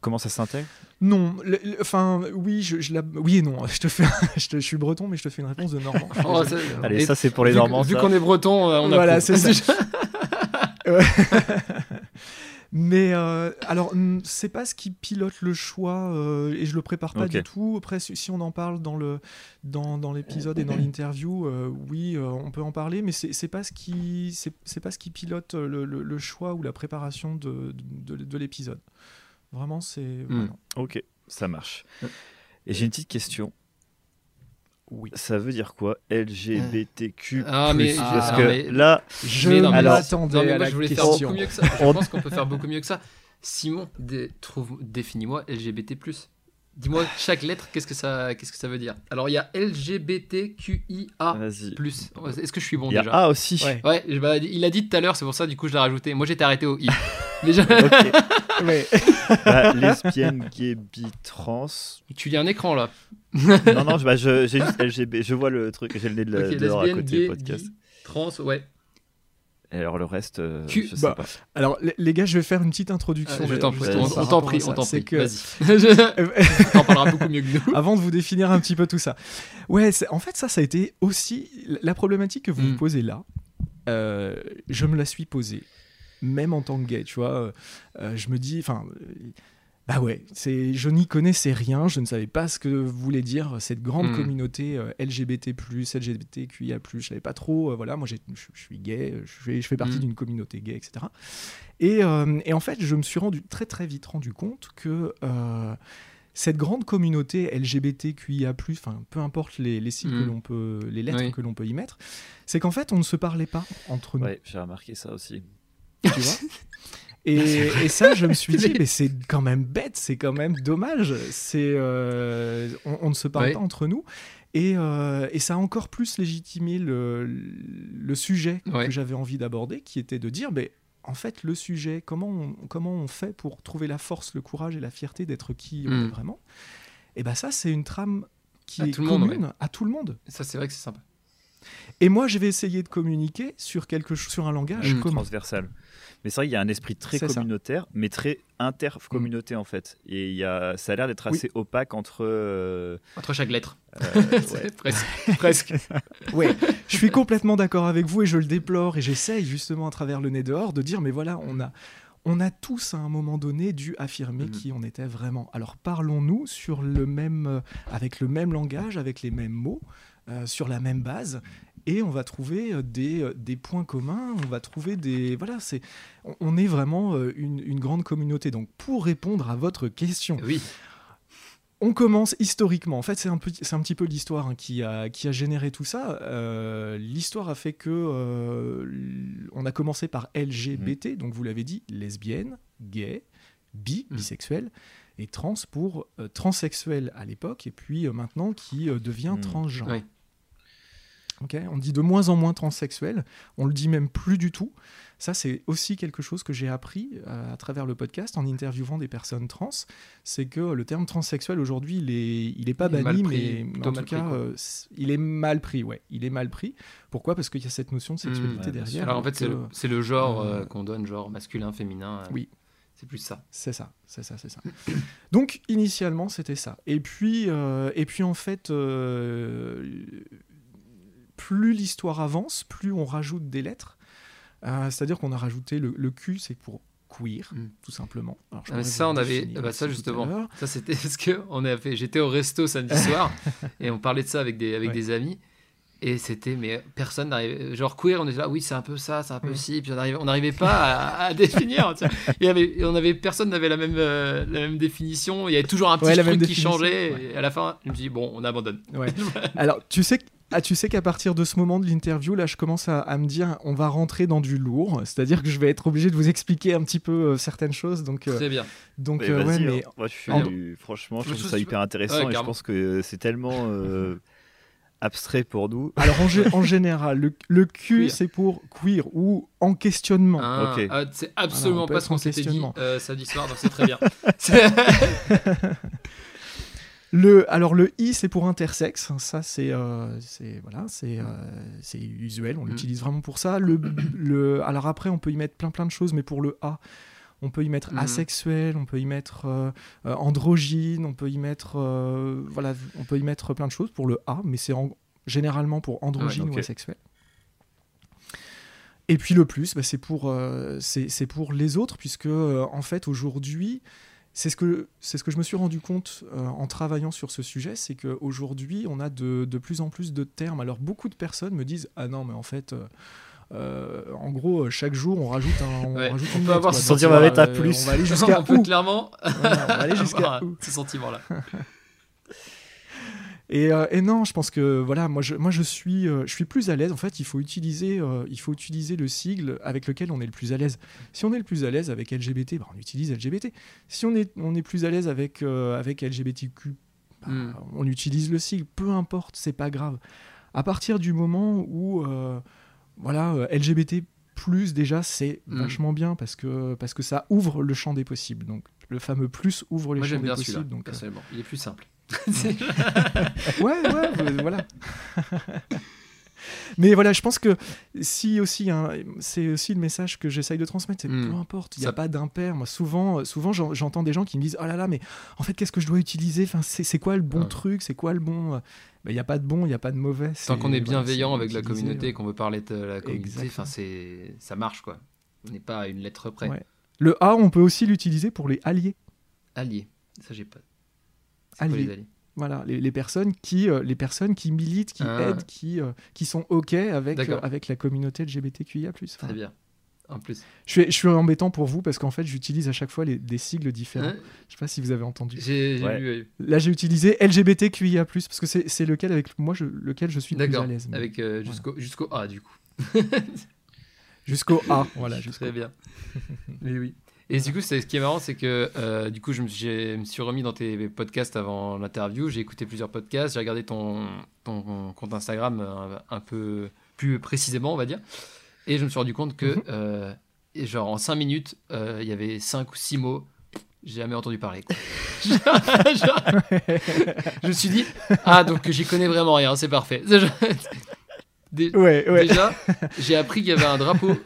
comment ça s'intègre? non, enfin oui, je, je la- oui et non. Je te fais, je, te- je suis breton, mais je te fais une réponse de Normand. Oh, ça- Allez, ça c'est pour les Normands. vu qu'on est breton, euh, on Voilà, approuve. c'est ça. Mais euh, alors, c'est pas ce qui pilote le choix euh, et je le prépare pas du tout. Après, si on en parle dans le dans, dans l'épisode et dans l'interview, euh, oui, euh, on peut en parler, mais c'est pas ce qui c'est c'est pas ce qui pilote le, le- le choix ou la préparation de de, de l'épisode. Vraiment, c'est Mm. voilà. Ok, ça marche. Et j'ai une petite question. oui. Ça veut dire quoi LGBTQ Ah, mais- Parce ah, que mais- là, Je Mais non, mais alors- m'attendais Non, mais à moi, la je voulais faire question. beaucoup mieux que ça. Je On- pense qu'on peut faire beaucoup mieux que ça. Simon, dé- trouve, définis-moi LGBT+. Dis-moi chaque lettre, qu'est-ce que ça, qu'est-ce que ça veut dire? Alors il y a LGBTQIA+. vas-y. Est-ce que je suis bon Il y a déjà? A aussi. Ouais. Bah, il a dit tout à l'heure, c'est pour ça du coup je l'ai rajouté. Moi j'étais arrêté au I. Mais je-. Bah, lesbienne, gay, bi, trans. tu lis un écran là. Non, non, je- bah, je- j'ai juste LGB. Je vois le truc, j'ai le nez de la, Ok, dehors à lesbienne, côté gay, du podcast. bi, trans, ouais. Et alors le reste, euh, Q- je sais bah, pas. Alors, les, gars, je vais faire une petite introduction. Ah, je t'en prie, on- t'en prie, on t'en prie. que- Vas-y. T'en parleras beaucoup mieux que nous. avant de vous définir un petit peu tout ça. Ouais, c'est- en fait, ça, ça a été aussi la problématique que vous Mm. me posez là. euh, je me la suis posée, même en tant que gay, tu vois. euh, euh, je me dis, enfin, euh, bah ouais, c'est, je n'y connaissais rien, je ne savais pas ce que voulait dire cette grande Mm. communauté euh, LGBT+, LGBTQIA+, je savais pas trop. euh, voilà, moi, je suis gay, je fais, je fais partie Mm. d'une communauté gay, etc. Et, euh, et en fait, je me suis rendu très très vite rendu compte que euh, cette grande communauté LGBTQIA+, enfin peu importe les, les sigles que l'on peut, les lettres Oui. que l'on peut y mettre, c'est qu'en fait on ne se parlait pas entre nous, Ouais, j'ai remarqué ça aussi. tu vois? Et, et ça, je me suis dit, mais c'est quand même bête, c'est quand même dommage. C'est, euh, on, on ne se parle Ouais. pas entre nous. Et, euh, et ça a encore plus légitimé le, le sujet Ouais. que j'avais envie d'aborder, qui était de dire, mais en fait, le sujet, comment on, comment on fait pour trouver la force, le courage et la fierté d'être qui on est vraiment? Et ben ça, c'est une trame qui À est tout le monde, commune à tout le monde. Ça c'est vrai que c'est sympa. Et moi, je vais essayer de communiquer sur quelque chose, sur un langage Mm. commun. Transversal. Mais c'est vrai qu'il y a un esprit très ça. communautaire, mais très intercommunauté en fait. Et il y a, ça a l'air d'être Oui. assez opaque entre. euh, Entre chaque lettre. euh, ouais. presque. presque. Ouais, je suis complètement d'accord avec vous et je le déplore et j'essaye justement à travers le nez dehors de dire mais voilà, on a on a tous à un moment donné dû affirmer Mhm. qui on était vraiment. Alors parlons-nous sur le même euh, avec le même langage, avec les mêmes mots, euh, sur la même base et on va trouver euh, des, euh, des points communs, on va trouver des voilà, c'est on, on est vraiment euh, une, une grande communauté. Donc pour répondre à votre question, Oui. on commence historiquement. En fait, c'est un, c'est un petit peu l'histoire hein, qui, a, qui a généré tout ça. Euh, l'histoire a fait que euh, on a commencé par LGBT, mmh. donc vous l'avez dit, lesbienne, gay, bi, mmh. bisexuel, et trans pour euh, transsexuel à l'époque, et puis maintenant qui devient mmh. transgenre. On dit de moins en moins transsexuel, on le dit même plus du tout. Ça, c'est aussi quelque chose que j'ai appris euh, à travers le podcast en interviewant des personnes trans. C'est que le terme transsexuel aujourd'hui, il est, il est pas banni, mais, en tout cas, euh, il est mal pris. Ouais, il est mal pris. Pourquoi? Parce qu'il y a cette notion de mmh, sexualité derrière. Alors en fait, c'est le, genre euh, qu'on donne, genre masculin, féminin. oui. C'est plus ça. C'est ça, c'est ça, c'est ça. Donc initialement c'était ça. Et puis, et puis en fait, plus l'histoire avance, plus on rajoute des lettres. Euh, c'est-à-dire qu'on a rajouté le, le Q, c'est pour queer, mm. tout simplement. Ah, ça, on avait, bah, ça justement, ça c'était ce que on a fait. J'étais au resto samedi soir et on parlait de ça avec des avec des amis. Et c'était, mais personne n'arrivait. Genre queer, on était là, oui, c'est un peu ça, c'est un peu ci. Puis on n'arrivait pas à, définir. Il y avait, on avait, personne n'avait la même, euh, la même définition. Il y avait toujours un petit truc qui changeait. Et à la fin, je me suis dit, bon, on abandonne. Alors, tu sais, ah, tu sais qu'à partir de ce moment de l'interview, là, je commence à, me dire, on va rentrer dans du lourd. C'est-à-dire que je vais être obligé de vous expliquer un petit peu euh, certaines choses. Donc, euh, Très bien. Donc, euh, ouais, mais hein. Moi, je suis, franchement, je trouve ça hyper intéressant et je pense que c'est tellement abstrait pour nous. Alors, en, général, le, le Q, c'est pour queer ou en questionnement. Ah, ah, c'est absolument pas ce qu'on s'était dit samedi soir, donc c'est très bien. Le, alors le i c'est pour intersexe, ça c'est euh, voilà c'est euh, c'est usuel, on mm. l'utilise vraiment pour ça. Le, le, alors après on peut y mettre plein plein de choses, mais pour le a on peut y mettre mm. asexuel, on peut y mettre euh, androgyne, on peut y mettre voilà on peut y mettre plein de choses pour le a, mais c'est généralement pour androgyne ou asexuel. Et puis le plus, bah, c'est pour, c'est pour les autres, puisque en fait aujourd'hui, c'est ce que c'est ce que je me suis rendu compte euh, en travaillant sur ce sujet, c'est qu'aujourd'hui on a de, de, plus en plus de termes. Alors beaucoup de personnes me disent ah non mais en fait euh, euh, en gros chaque jour on rajoute un on rajoute on peut avoir ce sentiment à plus. On va aller jusqu'à clairement on va aller jusqu'à ce sentiment Euh, et, non, je pense que voilà, moi je, moi je suis, euh, je suis plus à l'aise. En fait, il faut utiliser, euh, il faut utiliser le sigle avec lequel on est le plus à l'aise. Si on est le plus à l'aise avec LGBT, bah, on utilise LGBT. Si on est, on est plus à l'aise avec, avec LGBTQ, bah, hmm. on utilise le sigle. Peu importe, c'est pas grave. À partir du moment où voilà, LGBT plus déjà c'est hmm. vachement bien parce que parce que ça ouvre le champ des possibles. Donc le fameux plus ouvre les champs des possibles. Donc il est plus simple. ouais, ouais, voilà. Mais voilà, je pense que si aussi, hein, c'est aussi le message que j'essaye de transmettre, c'est hmm. peu importe, il n'y a pas d'impair. Moi, souvent, souvent j'entends des gens qui me disent Oh là là, mais en fait, qu'est-ce que je dois utiliser? Enfin, C'est quoi le bon truc? C'est quoi le bon euh, ben, Il n'y a pas de bon, il n'y a pas de mauvais. Tant qu'on est bienveillant avec la communauté, qu'on veut parler de la communauté, ça marche quoi. On n'est pas à une lettre près. Le A, on peut aussi l'utiliser pour les alliés. Alliés, ça j'ai pas. Alliés? Voilà, les, personnes qui, euh, les personnes qui militent, qui ah. aident, qui, euh, qui sont OK avec, euh, avec la communauté LGBTQIA. Très bien. En plus. Je suis, je suis embêtant pour vous parce qu'en fait, j'utilise à chaque fois les, des sigles différents. Hein je sais pas si vous avez entendu. J'ai vu. Là, j'ai utilisé LGBTQIA, parce que c'est lequel avec moi je, lequel je suis le plus à l'aise. Avec jusqu'au jusqu'au A, du coup. jusqu'au A, voilà. Très bien. Mais oui. Et du coup, ce qui est marrant, c'est que euh, du coup, je me, suis remis dans tes podcasts avant l'interview. J'ai écouté plusieurs podcasts. J'ai regardé ton, ton, compte Instagram euh, un, peu plus précisément, on va dire. Et je me suis rendu compte que, mhm. euh, genre, en 5 minutes, il y avait 5 ou 6 mots. J'ai jamais entendu parler. je me suis dit, ah, donc j'y connais vraiment rien, c'est parfait. Déjà, j'ai appris qu'il y avait un drapeau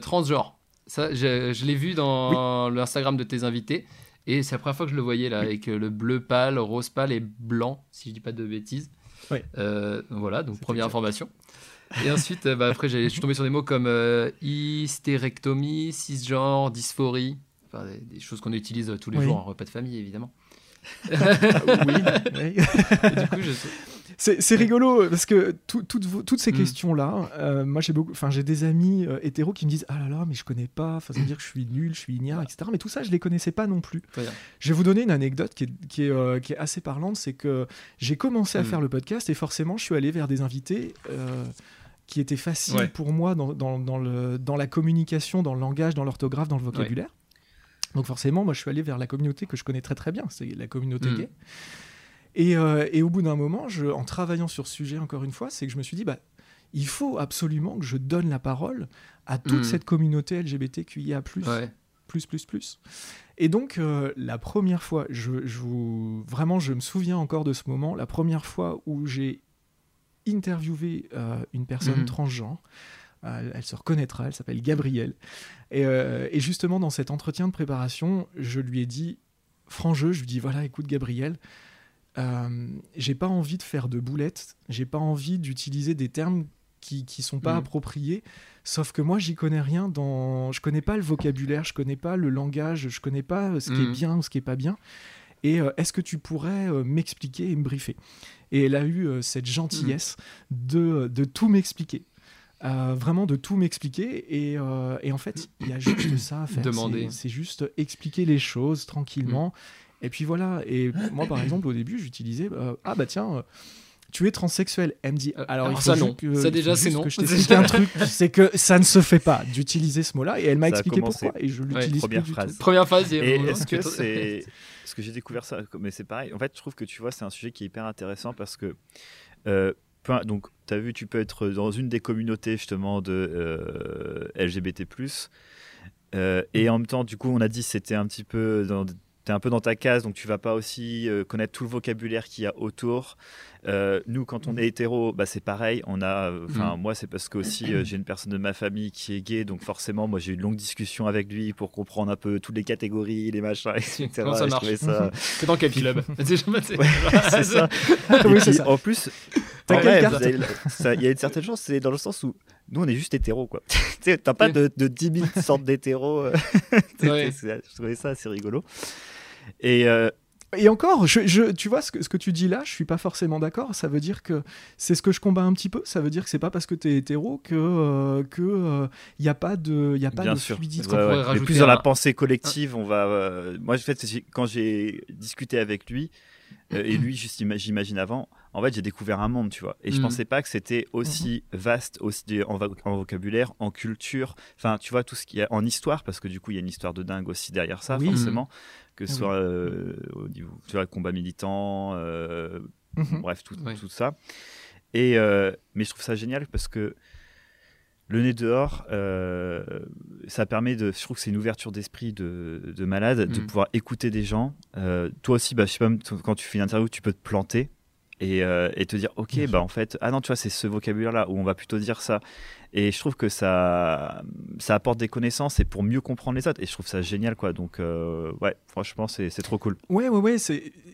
transgenre. Ça, je, l'ai vu dans l'Instagram de tes invités. Et c'est la première fois que je le voyais là, avec euh, le bleu pâle, rose pâle et blanc, si je dis pas de bêtises. Euh, voilà, donc première information. Et ensuite, euh, bah, après, je suis tombé sur des mots comme euh, hystérectomie, cisgenre, dysphorie. Enfin, des, choses qu'on utilise tous les jours en repas de famille, évidemment. oui. du coup, je c'est rigolo parce que toutes ces mm. questions-là, euh, moi j'ai beaucoup, enfin j'ai des amis euh, hétéros qui me disent ah là là mais je connais pas, ça veut dire que je suis nul, je suis ignare, etc. Mais tout ça je les connaissais pas non plus. Je vais vous donner une anecdote qui est, qui est, euh, qui est assez parlante, c'est que j'ai commencé à mm. faire le podcast et forcément je suis allé vers des invités qui étaient faciles pour moi dans, dans, dans, le, dans la communication, dans le langage, dans l'orthographe, dans le vocabulaire. Donc forcément, moi je suis allé vers la communauté que je connais très très bien, c'est la communauté mm. gay. Euh, et, au bout d'un moment, je, en travaillant sur ce sujet encore une fois, c'est que je me suis dit, bah, il faut absolument que je donne la parole à toute hmm. cette communauté LGBTQIA+. Ouais. Plus, plus, plus. Et donc, euh, la première fois, je, vous, vraiment, je me souviens encore de ce moment, la première fois où j'ai interviewé euh, une personne hmm. transgenre, elle se reconnaîtra, elle s'appelle Gabrielle. Et, et, justement, dans cet entretien de préparation, je lui ai dit, franc jeu, je lui dis, voilà, écoute, Gabrielle, euh, j'ai pas envie de faire de boulettes, j'ai pas envie d'utiliser des termes qui qui sont pas mm. appropriés. Sauf que moi, j'y connais rien dans. Je connais pas le vocabulaire, je connais pas le langage, je connais pas ce qui est mm. bien ou ce qui est pas bien. Et euh, est-ce que tu pourrais euh, m'expliquer et me briefer? Et elle a eu cette gentillesse mm. de, de tout m'expliquer. vraiment de tout m'expliquer et, et, en fait il y a juste ça à faire c'est juste expliquer les choses tranquillement et puis voilà. Et moi, par exemple, au début, j'utilisais euh, ah bah tiens. Euh, tu es transsexuel. Elle me dit euh, alors, ça non. ça déjà c'est non. Que je un truc, c'est que ça ne se fait pas d'utiliser ce mot-là et elle m'a expliqué pourquoi et je l'utilise première phrase. Première phrase. Et est-ce que c'est parce que j'ai découvert ça mais c'est pareil. En fait, je trouve que tu vois c'est un sujet qui est hyper intéressant parce que donc tu as vu tu peux être dans une des communautés justement de LGBT+ et en même temps du coup on a dit c'était un petit peu dans un peu dans ta case, donc tu vas pas aussi euh, connaître tout le vocabulaire qu'il y a autour. Euh, nous, quand on est hétéro, bah, c'est pareil. On a, enfin, mm. moi, c'est parce que aussi euh, j'ai une personne de ma famille qui est gay, donc forcément, moi, j'ai eu une longue discussion avec lui pour comprendre un peu toutes les catégories, les machins, etc. Comment ça marche ça... C'est dans quel club C'est ça. oui, ça. En plus, il y a une certaine chance, c'est dans le sens où nous, on est juste hétéro, quoi. T'as pas de, de 10 000 sortes d'hétéros. je trouvais ça assez rigolo. Et, euh, et encore, je, tu vois, ce que, ce que tu dis là, je suis pas forcément d'accord. Ça veut dire que c'est ce que je combats un petit peu. Ça veut dire que c'est pas parce que tu es hétéro que il euh, que il euh, a pas de il y a pas Bien de sûr. fluidité. Ouais, plus dans la pensée collective, on va. moi, en fait, quand j'ai discuté avec lui et lui, juste j'imagine avant, en fait, j'ai découvert un monde, tu vois. Et je mm. pensais pas que c'était aussi mm-hmm. vaste, aussi en, vocabulaire, en culture, enfin, tu vois, tout ce qui est en histoire, parce que du coup, il y a une histoire de dingue aussi derrière ça, forcément que ce soit euh, au niveau tu vois, combat militant, euh, mhm. bref, tout, tout, ça. Et, euh, mais je trouve ça génial parce que le nez dehors, ça permet de. Je trouve que c'est une ouverture d'esprit de, de, malade, de mhm. pouvoir écouter des gens. toi aussi, bah, je sais pas, quand tu fais une interview, tu peux te planter et, et te dire, ok, bah en fait, ah non, tu vois, c'est ce vocabulaire-là où on va plutôt dire ça. Et je trouve que ça, ça apporte des connaissances et pour mieux comprendre les autres. Et je trouve ça génial, quoi. Donc, euh, ouais, franchement, c'est trop cool. Ouais, ouais, ouais,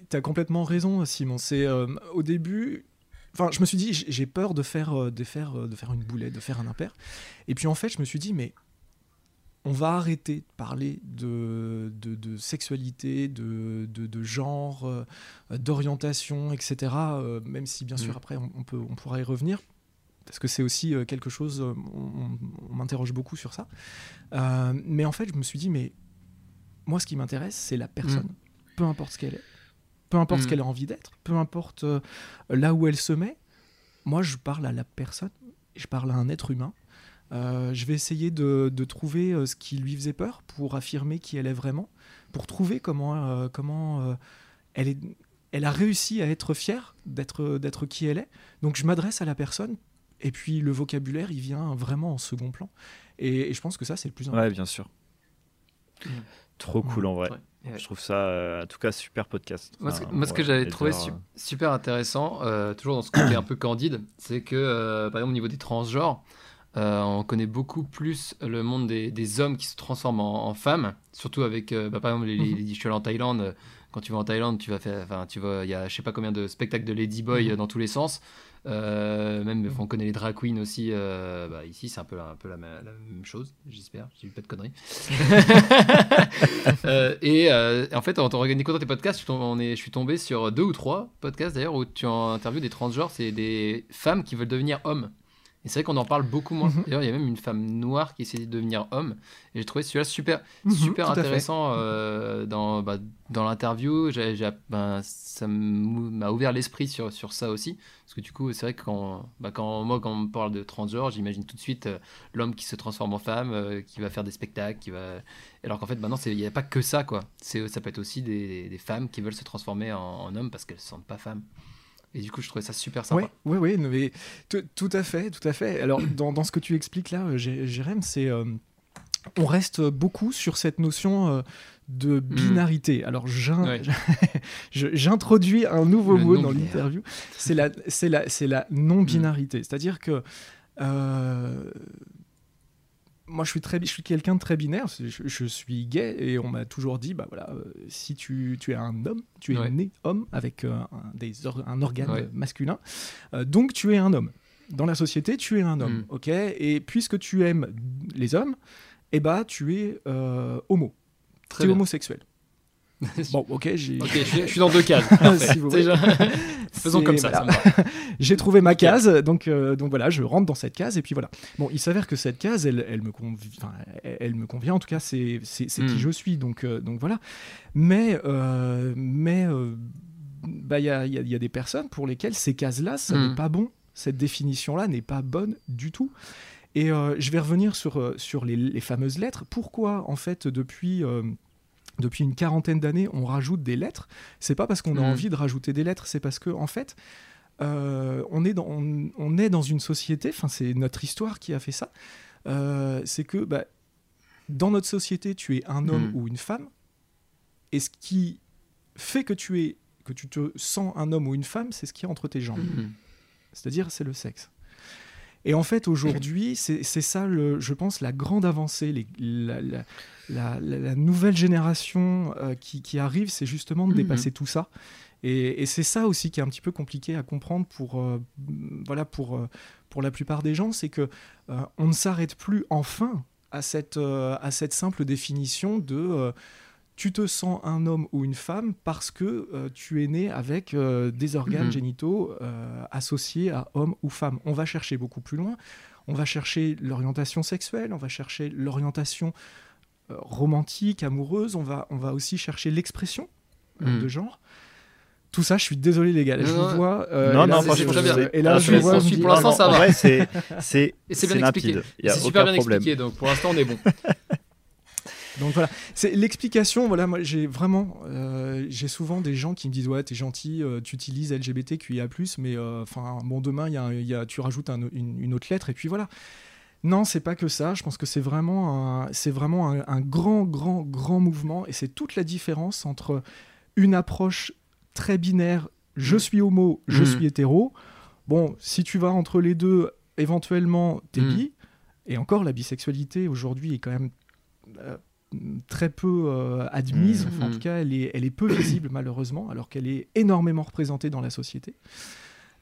t'as complètement raison, Simon. C'est euh, au début. Enfin, je me suis dit, j'ai peur de faire, euh, de, faire, de faire une boulette, de faire un impair. Et puis en fait, je me suis dit, mais on va arrêter de parler de, de, sexualité, de, de genre, d'orientation, etc. même si, bien sûr, mm. après, on, peut, on pourra y revenir parce que c'est aussi euh, quelque chose, euh, on, m'interroge beaucoup sur ça. Euh, mais en fait, je me suis dit, mais moi, ce qui m'intéresse, c'est la personne, mm. peu importe ce qu'elle est, peu importe ce mm. qu'elle a envie d'être, peu importe là où elle se met. Moi, je parle à la personne, je parle à un être humain. Je vais essayer de, de, trouver ce qui lui faisait peur pour affirmer qui elle est vraiment, pour trouver comment, comment elle, est, elle a réussi à être fière d'être, d'être qui elle est. Donc je m'adresse à la personne et puis le vocabulaire, il vient vraiment en second plan. Et, je pense que ça, c'est le plus important. Ouais, bien sûr. Trop cool en vrai. Je trouve ça, euh, en tout cas, super podcast. Moi, ce, que j'avais trouvé euh, super intéressant, euh, toujours dans ce côté un peu candide, c'est que, par exemple, au niveau des transgenres, on connaît beaucoup plus le monde des, des hommes qui se transforment en, femmes, surtout avec, bah, par exemple, les, mm -hmm. les, en Thaïlande quand tu vas en Thaïlande, tu vas faire, enfin, tu vas, il y a je sais pas combien de spectacles de Ladyboy mm dans tous les sens. Euh, même, on connaît les drag queens aussi. Euh, bah, ici, c'est un peu, un peu la, même chose, j'espère. J'ai eu pas de conneries. euh, et euh, en fait, en écoutant tes podcasts, je, on est, je suis tombé sur deux ou trois podcasts d'ailleurs où tu interviews des transgenres, c'est des femmes qui veulent devenir hommes. Et c'est vrai qu'on en parle beaucoup moins. Mhm. D'ailleurs, il y a même une femme noire qui essaie de devenir homme. Et j'ai trouvé celui-là super, mhm, super intéressant euh, dans, bah, dans l'interview. Ben, ça m'a ouvert l'esprit sur, sur ça aussi. Parce que du coup, c'est vrai que quand, bah, quand, moi, quand on me parle de transgenre, j'imagine tout de suite euh, l'homme qui se transforme en femme, euh, qui va faire des spectacles, qui va... Alors qu'en fait, maintenant, il n'y a pas que ça, quoi. Ça peut être aussi des, des, femmes qui veulent se transformer en, en hommes parce qu'elles ne se sentent pas femmes. Et du coup, je trouvais ça super sympa. Oui, oui, oui, mais tout à fait, tout à fait. Alors, dans, dans ce que tu expliques là, euh, Jérém, c'est. Euh, on reste beaucoup sur cette notion euh, de hmm. binarité. Alors, j'introduis un nouveau mot dans l'interview. C'est la, la, la non-binarité. C'est-à-dire que moi, je suis, très, je suis quelqu'un de très binaire. Je, suis gay et on m'a toujours dit, bah voilà, euh, si tu, tu, es un homme, tu es né homme avec euh, un, des un organe masculin, euh, donc tu es un homme. Dans la société, tu es un homme, mm. ok? Et puisque tu aimes les hommes, eh bah tu es homo, tu es homosexuel. bon, ok, j'ai. je, suis dans deux cases. Faisons comme ça. j'ai trouvé ma case, donc, euh, donc voilà, je rentre dans cette case et puis voilà. Bon, il s'avère que cette case, elle, elle me, elle me convient. En tout cas, c'est qui hmm. je suis, donc, euh, donc voilà. Mais, euh, mais bah, il y, a, y, a, des personnes pour lesquelles ces cases-là, ça n'est hmm. pas bon. Cette définition-là n'est pas bonne du tout. Et je vais revenir sur, sur les, les, fameuses lettres. Pourquoi, en fait, depuis depuis une quarantaine d'années, on rajoute des lettres. C'est pas parce qu'on a mm. envie de rajouter des lettres, c'est parce que en fait, euh, on, est dans, on, est dans une société. Enfin, c'est notre histoire qui a fait ça. Euh, c'est que bah, dans notre société, tu es un homme mm. ou une femme, et ce qui fait que tu es que tu te sens un homme ou une femme, c'est ce qui est entre tes jambes. Mm. C'est-à-dire, c'est le sexe. Et en fait, aujourd'hui, c'est ça, le, je pense, la grande avancée, les, la, nouvelle génération euh, qui, arrive, c'est justement de dépasser tout ça. Et, c'est ça aussi qui est un petit peu compliqué à comprendre pour, euh, voilà, pour, euh, pour la plupart des gens, c'est que on ne s'arrête plus enfin à cette, à cette simple définition de tu te sens un homme ou une femme parce que euh, tu es né avec euh, des organes mhm. génitaux euh, associés à homme ou femme. On va chercher beaucoup plus loin. On va chercher l'orientation sexuelle, on va chercher l'orientation romantique, amoureuse, on va, on va aussi chercher l'expression mhm. de genre. Tout ça, je suis désolé les gars, je vous vois. non, non, franchement, Et là, je, vois. Pour l'instant, ça va. c'est c'est bien expliqué. C'est super bien expliqué, donc pour l'instant, on est bon. Donc voilà, c'est l'explication. Voilà, moi j'ai vraiment, euh, j'ai souvent des gens qui me disent ouais, t'es gentil, euh, tu utilises LGBTQIA+, mais euh, enfin bon demain il y, a, tu rajoutes une, autre lettre et puis voilà. Non, c'est pas que ça. Je pense que c'est vraiment, c'est vraiment un, grand, grand, grand mouvement et c'est toute la différence entre une approche très binaire, je suis homo, je mmh. suis hétéro. Bon, si tu vas entre les deux, éventuellement t'es mmh. bi. Et encore, la bisexualité aujourd'hui est quand même très peu euh, admise, mmh. en tout cas elle est, elle est peu visible malheureusement, alors qu'elle est énormément représentée dans la société.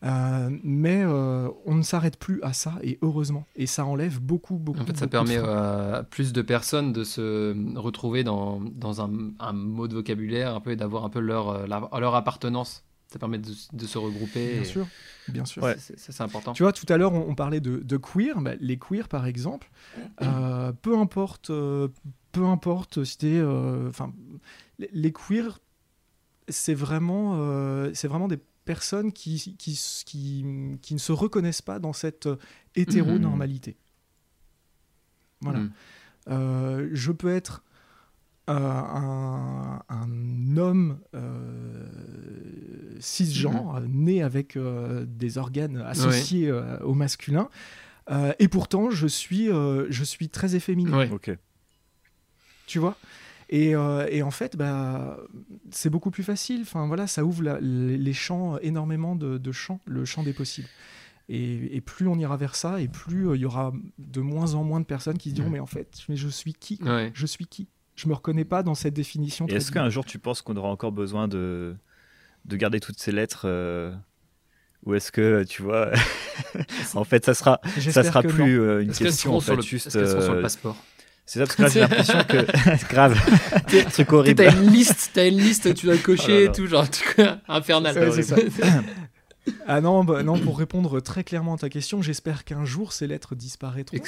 Euh, mais euh, on ne s'arrête plus à ça et heureusement. Et ça enlève beaucoup beaucoup en fait ça permet à plus de personnes de se retrouver dans, dans un, un, mot de vocabulaire un peu et d'avoir un peu leur, leur appartenance. Ça permet de, de se regrouper bien sûr. Bien sûr. Ouais. c'est important. Tu vois tout à l'heure on, parlait de, de queer bah, les queer par exemple peu importe peu importe si euh, Enfin, les queers, c'est vraiment, euh, c'est vraiment des personnes qui, qui, qui, qui, ne se reconnaissent pas dans cette hétéronormalité. Voilà. Mm. Euh, je peux être un, un, homme cisgenre, mm-hmm. né avec des organes associés au masculin, et pourtant je suis, je suis très efféminé. Ouais. Tu vois et, euh, et, en fait, bah, c'est beaucoup plus facile. Enfin, voilà, ça ouvre les, champs, énormément de, champs, le champ des possibles. Et, plus on ira vers ça, et plus euh, il y aura de moins en moins de personnes qui se diront Mais en fait, mais je suis qui Je suis qui? Je me reconnais pas dans cette définition. est-ce qu'un jour tu penses qu'on aura encore besoin de, de garder toutes ces lettres euh, Ou est-ce que, tu vois, en fait, ça sera, ça sera plus euh, une question, en fait, juste. sur le passeport? C'est ça, parce que là, j'ai l'impression que. Grave. truc horrible. T'as une liste, as une liste, tu dois cocher oh et tout, genre, infernal. c'est ça. ah non, bah, non, pour répondre très clairement à ta question, j'espère qu'un jour ces lettres disparaîtront.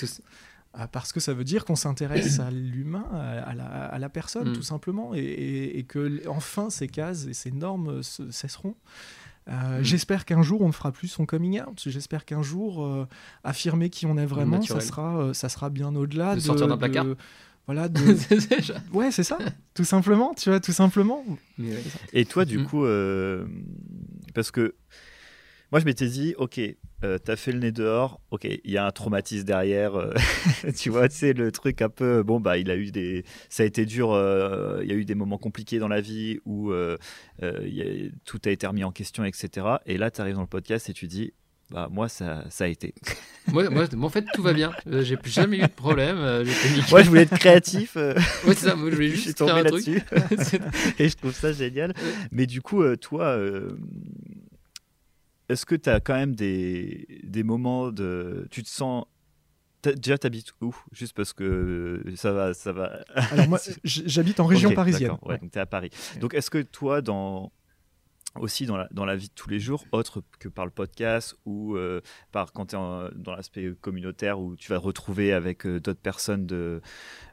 Ah, parce que ça veut dire qu'on s'intéresse à l'humain, à, la, personne, mm. tout simplement, et, que enfin ces cases et ces normes cesseront. Euh, mm. J'espère qu'un jour on ne fera plus son coming out. J'espère qu'un jour euh, affirmer qui on est vraiment, ça sera, euh, ça sera bien au-delà de, sortir d'un placard. voilà. De... ouais, c'est ça. Tout simplement, tu vois, tout simplement. Et toi, du mm. coup, parce que moi, je m'étais dit, ok, euh, t'as fait le nez dehors, ok, il y a un traumatisme derrière, euh, tu vois, c'est le truc un peu, bon, bah, il a eu des, ça a été dur, euh, il y a eu des moments compliqués dans la vie où tout a été remis en question, etc. Et là, tu arrives dans le podcast et tu dis, bah, moi, ça, ça a été. moi, moi, en fait, tout va bien. j'ai jamais eu de problème. moi, je voulais être créatif. ouais, c'est ça. Moi, je voulais juste faire un truc. et je trouve ça génial. Mais du coup, toi, est-ce que tu as quand même des, des moments de. Tu te sens Déjà, t'habites où? Juste parce que ça va, ça va. Alors moi, j'habite en région parisienne. Ouais, donc t'es à Paris. Donc est-ce que toi, dans aussi dans la, dans la vie de tous les jours, autre que par le podcast ou euh, par quand tu es dans l'aspect communautaire où tu vas retrouver avec euh, d'autres personnes de,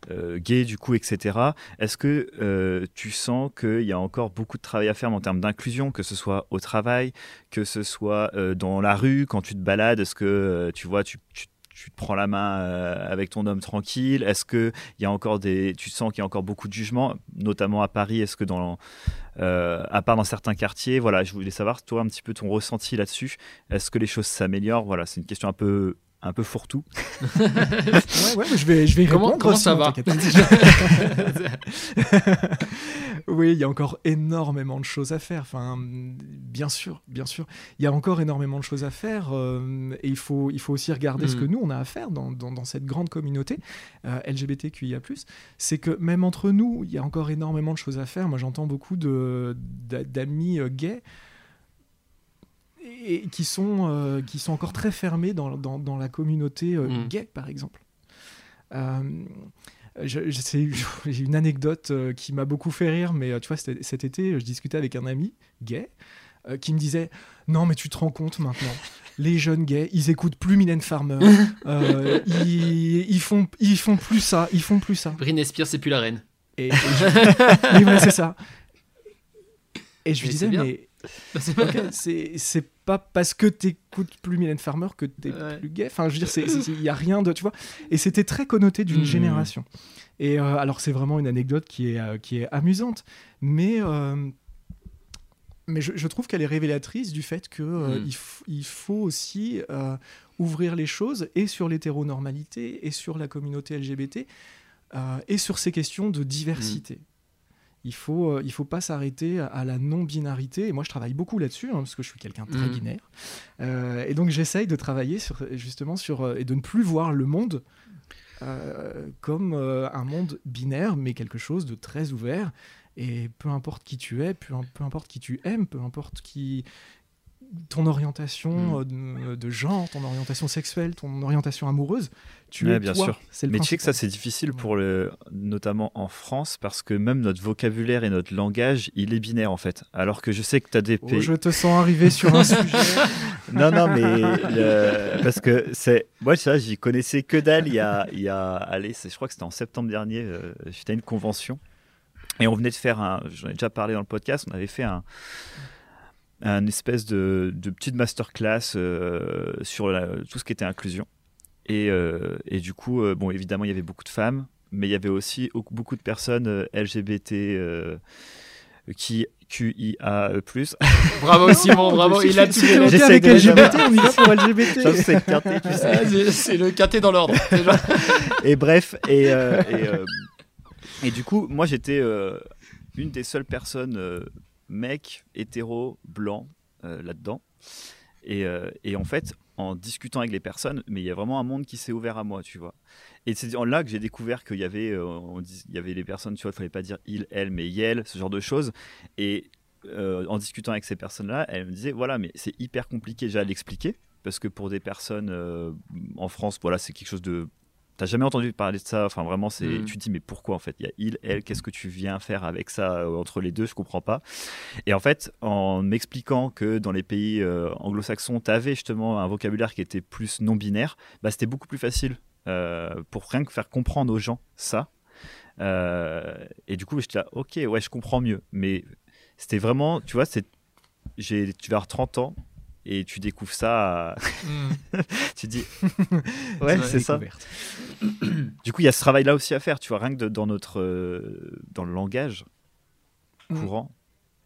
euh, gays, du coup, etc. Est-ce que tu sens qu'il y a encore beaucoup de travail à faire en termes d'inclusion, que ce soit au travail, que ce soit dans la rue, quand tu te balades? Est-ce que tu vois, tu, tu tu te prends la main avec ton homme tranquille? Est-ce que il y a encore des, tu sens qu'il y a encore beaucoup de jugements, notamment à Paris? Est-ce que dans euh, à part dans certains quartiers? Voilà, je voulais savoir, toi, un petit peu ton ressenti là-dessus. Est-ce que les choses s'améliorent? Voilà, c'est une question un peu un peu fourre-tout. ouais, ouais, je vais, je vais comment, répondre. Comment ça va Oui, il y a encore énormément de choses à faire. Enfin, bien sûr, bien sûr, il y a encore énormément de choses à faire. Euh, et il faut, il faut aussi regarder ce que mm. nous on a à faire dans, dans, cette grande communauté euh, LGBTQIA+. C'est que même entre nous, il y a encore énormément de choses à faire. Moi, j'entends beaucoup de d'amis euh, gays et qui sont, euh, qui sont encore très fermés dans, dans, dans la communauté euh, mm. gay, par exemple. Euh, j'ai une anecdote qui m'a beaucoup fait rire, mais tu vois, cet été, je discutais avec un ami gay qui me disait Non, mais tu te rends compte maintenant, les jeunes gays, ils écoutent plus Mylène Farmer, ils, ils, font, ils font plus ça, ils font plus ça. Britney Spears, c'est plus la reine. Et, oui, c'est ça. Et je lui disais, mais c'est pas parce que t'écoutes plus Mylène Farmer que t'es plus gay. Enfin, je veux dire, il y a rien de, tu vois. Et c'était très connoté d'une hmm. génération. Et euh, alors, c'est vraiment une anecdote qui est, euh, qui est amusante, mais euh, mais je, trouve qu'elle est révélatrice du fait que hmm. il, il, faut aussi ouvrir les choses et sur l'hétéronormalité et sur la communauté LGBT et sur ces questions de diversité. Hmm il faut euh, il faut pas s'arrêter à, la non binarité et moi je travaille beaucoup là-dessus hein, parce que je suis quelqu'un de très mm. binaire. Euh, et donc j'essaye de travailler sur justement sur euh, et de ne plus voir le monde comme un monde binaire mais quelque chose de très ouvert. Et peu importe qui tu es peu, peu importe qui tu aimes peu importe qui ton orientation mm. de, genre, ton orientation sexuelle, ton orientation amoureuse, tu es bien sûr. Mais tu sais que ça c'est difficile pour le, notamment en France parce que même notre vocabulaire et notre langage, il est binaire en fait. Alors que je sais que tu as des oh, pays. je te sens arriver sur un sujet. non non mais parce que c'est moi ça j'y connaissais que dalle il y a il y a allez je crois que c'était en septembre dernier euh, j'étais à une convention et on venait de faire un j'en ai déjà parlé dans le podcast on avait fait un un espèce de, de petite masterclass euh, sur tout ce qui était inclusion. Et, euh, et du coup, euh, bon, évidemment, il y avait beaucoup de femmes, mais il y avait aussi beaucoup de personnes LGBT qui QIA+. Bravo Simon, bravo, il a tout J'essaie avec LGBT, on y va pour LGBT. c'est le quintet dans l'ordre. et bref, et, et, et, du coup, moi j'étais une des seules personnes mec hétéro blanc euh, là-dedans. Et, euh, et, en fait, en discutant avec les personnes, mais il y a vraiment un monde qui s'est ouvert à moi, tu vois. Et c'est là que j'ai découvert qu'il y avait, euh, il y avait les personnes, tu vois, il fallait pas dire il, elle, mais yel, ce genre de choses. Et euh, en discutant avec ces personnes-là, elles me disaient, voilà, mais c'est hyper compliqué déjà à l'expliquer, parce que pour des personnes en France, voilà, c'est quelque chose de T'as jamais entendu parler de ça? Enfin, vraiment, c'est. Mm. Tu te dis, mais pourquoi en fait? Il y a il, elle. Qu'est-ce que tu viens faire avec ça entre les deux? Je comprends pas. Et en fait, en m'expliquant que dans les pays anglo-saxons, tu avais justement un vocabulaire qui était plus non binaire, bah, c'était beaucoup plus facile euh, pour rien que faire comprendre aux gens ça. Euh, et du coup, j'étais là, ok, ouais, je comprends mieux. Mais c'était vraiment, tu vois, c'est, j'ai, tu vas avoir 30 ans et tu découvres ça. Hmm. tu dis, ouais, c'est ça. du coup, il y a ce travail-là aussi à faire, tu vois, rien que dans notre, euh, dans le langage hmm. courant.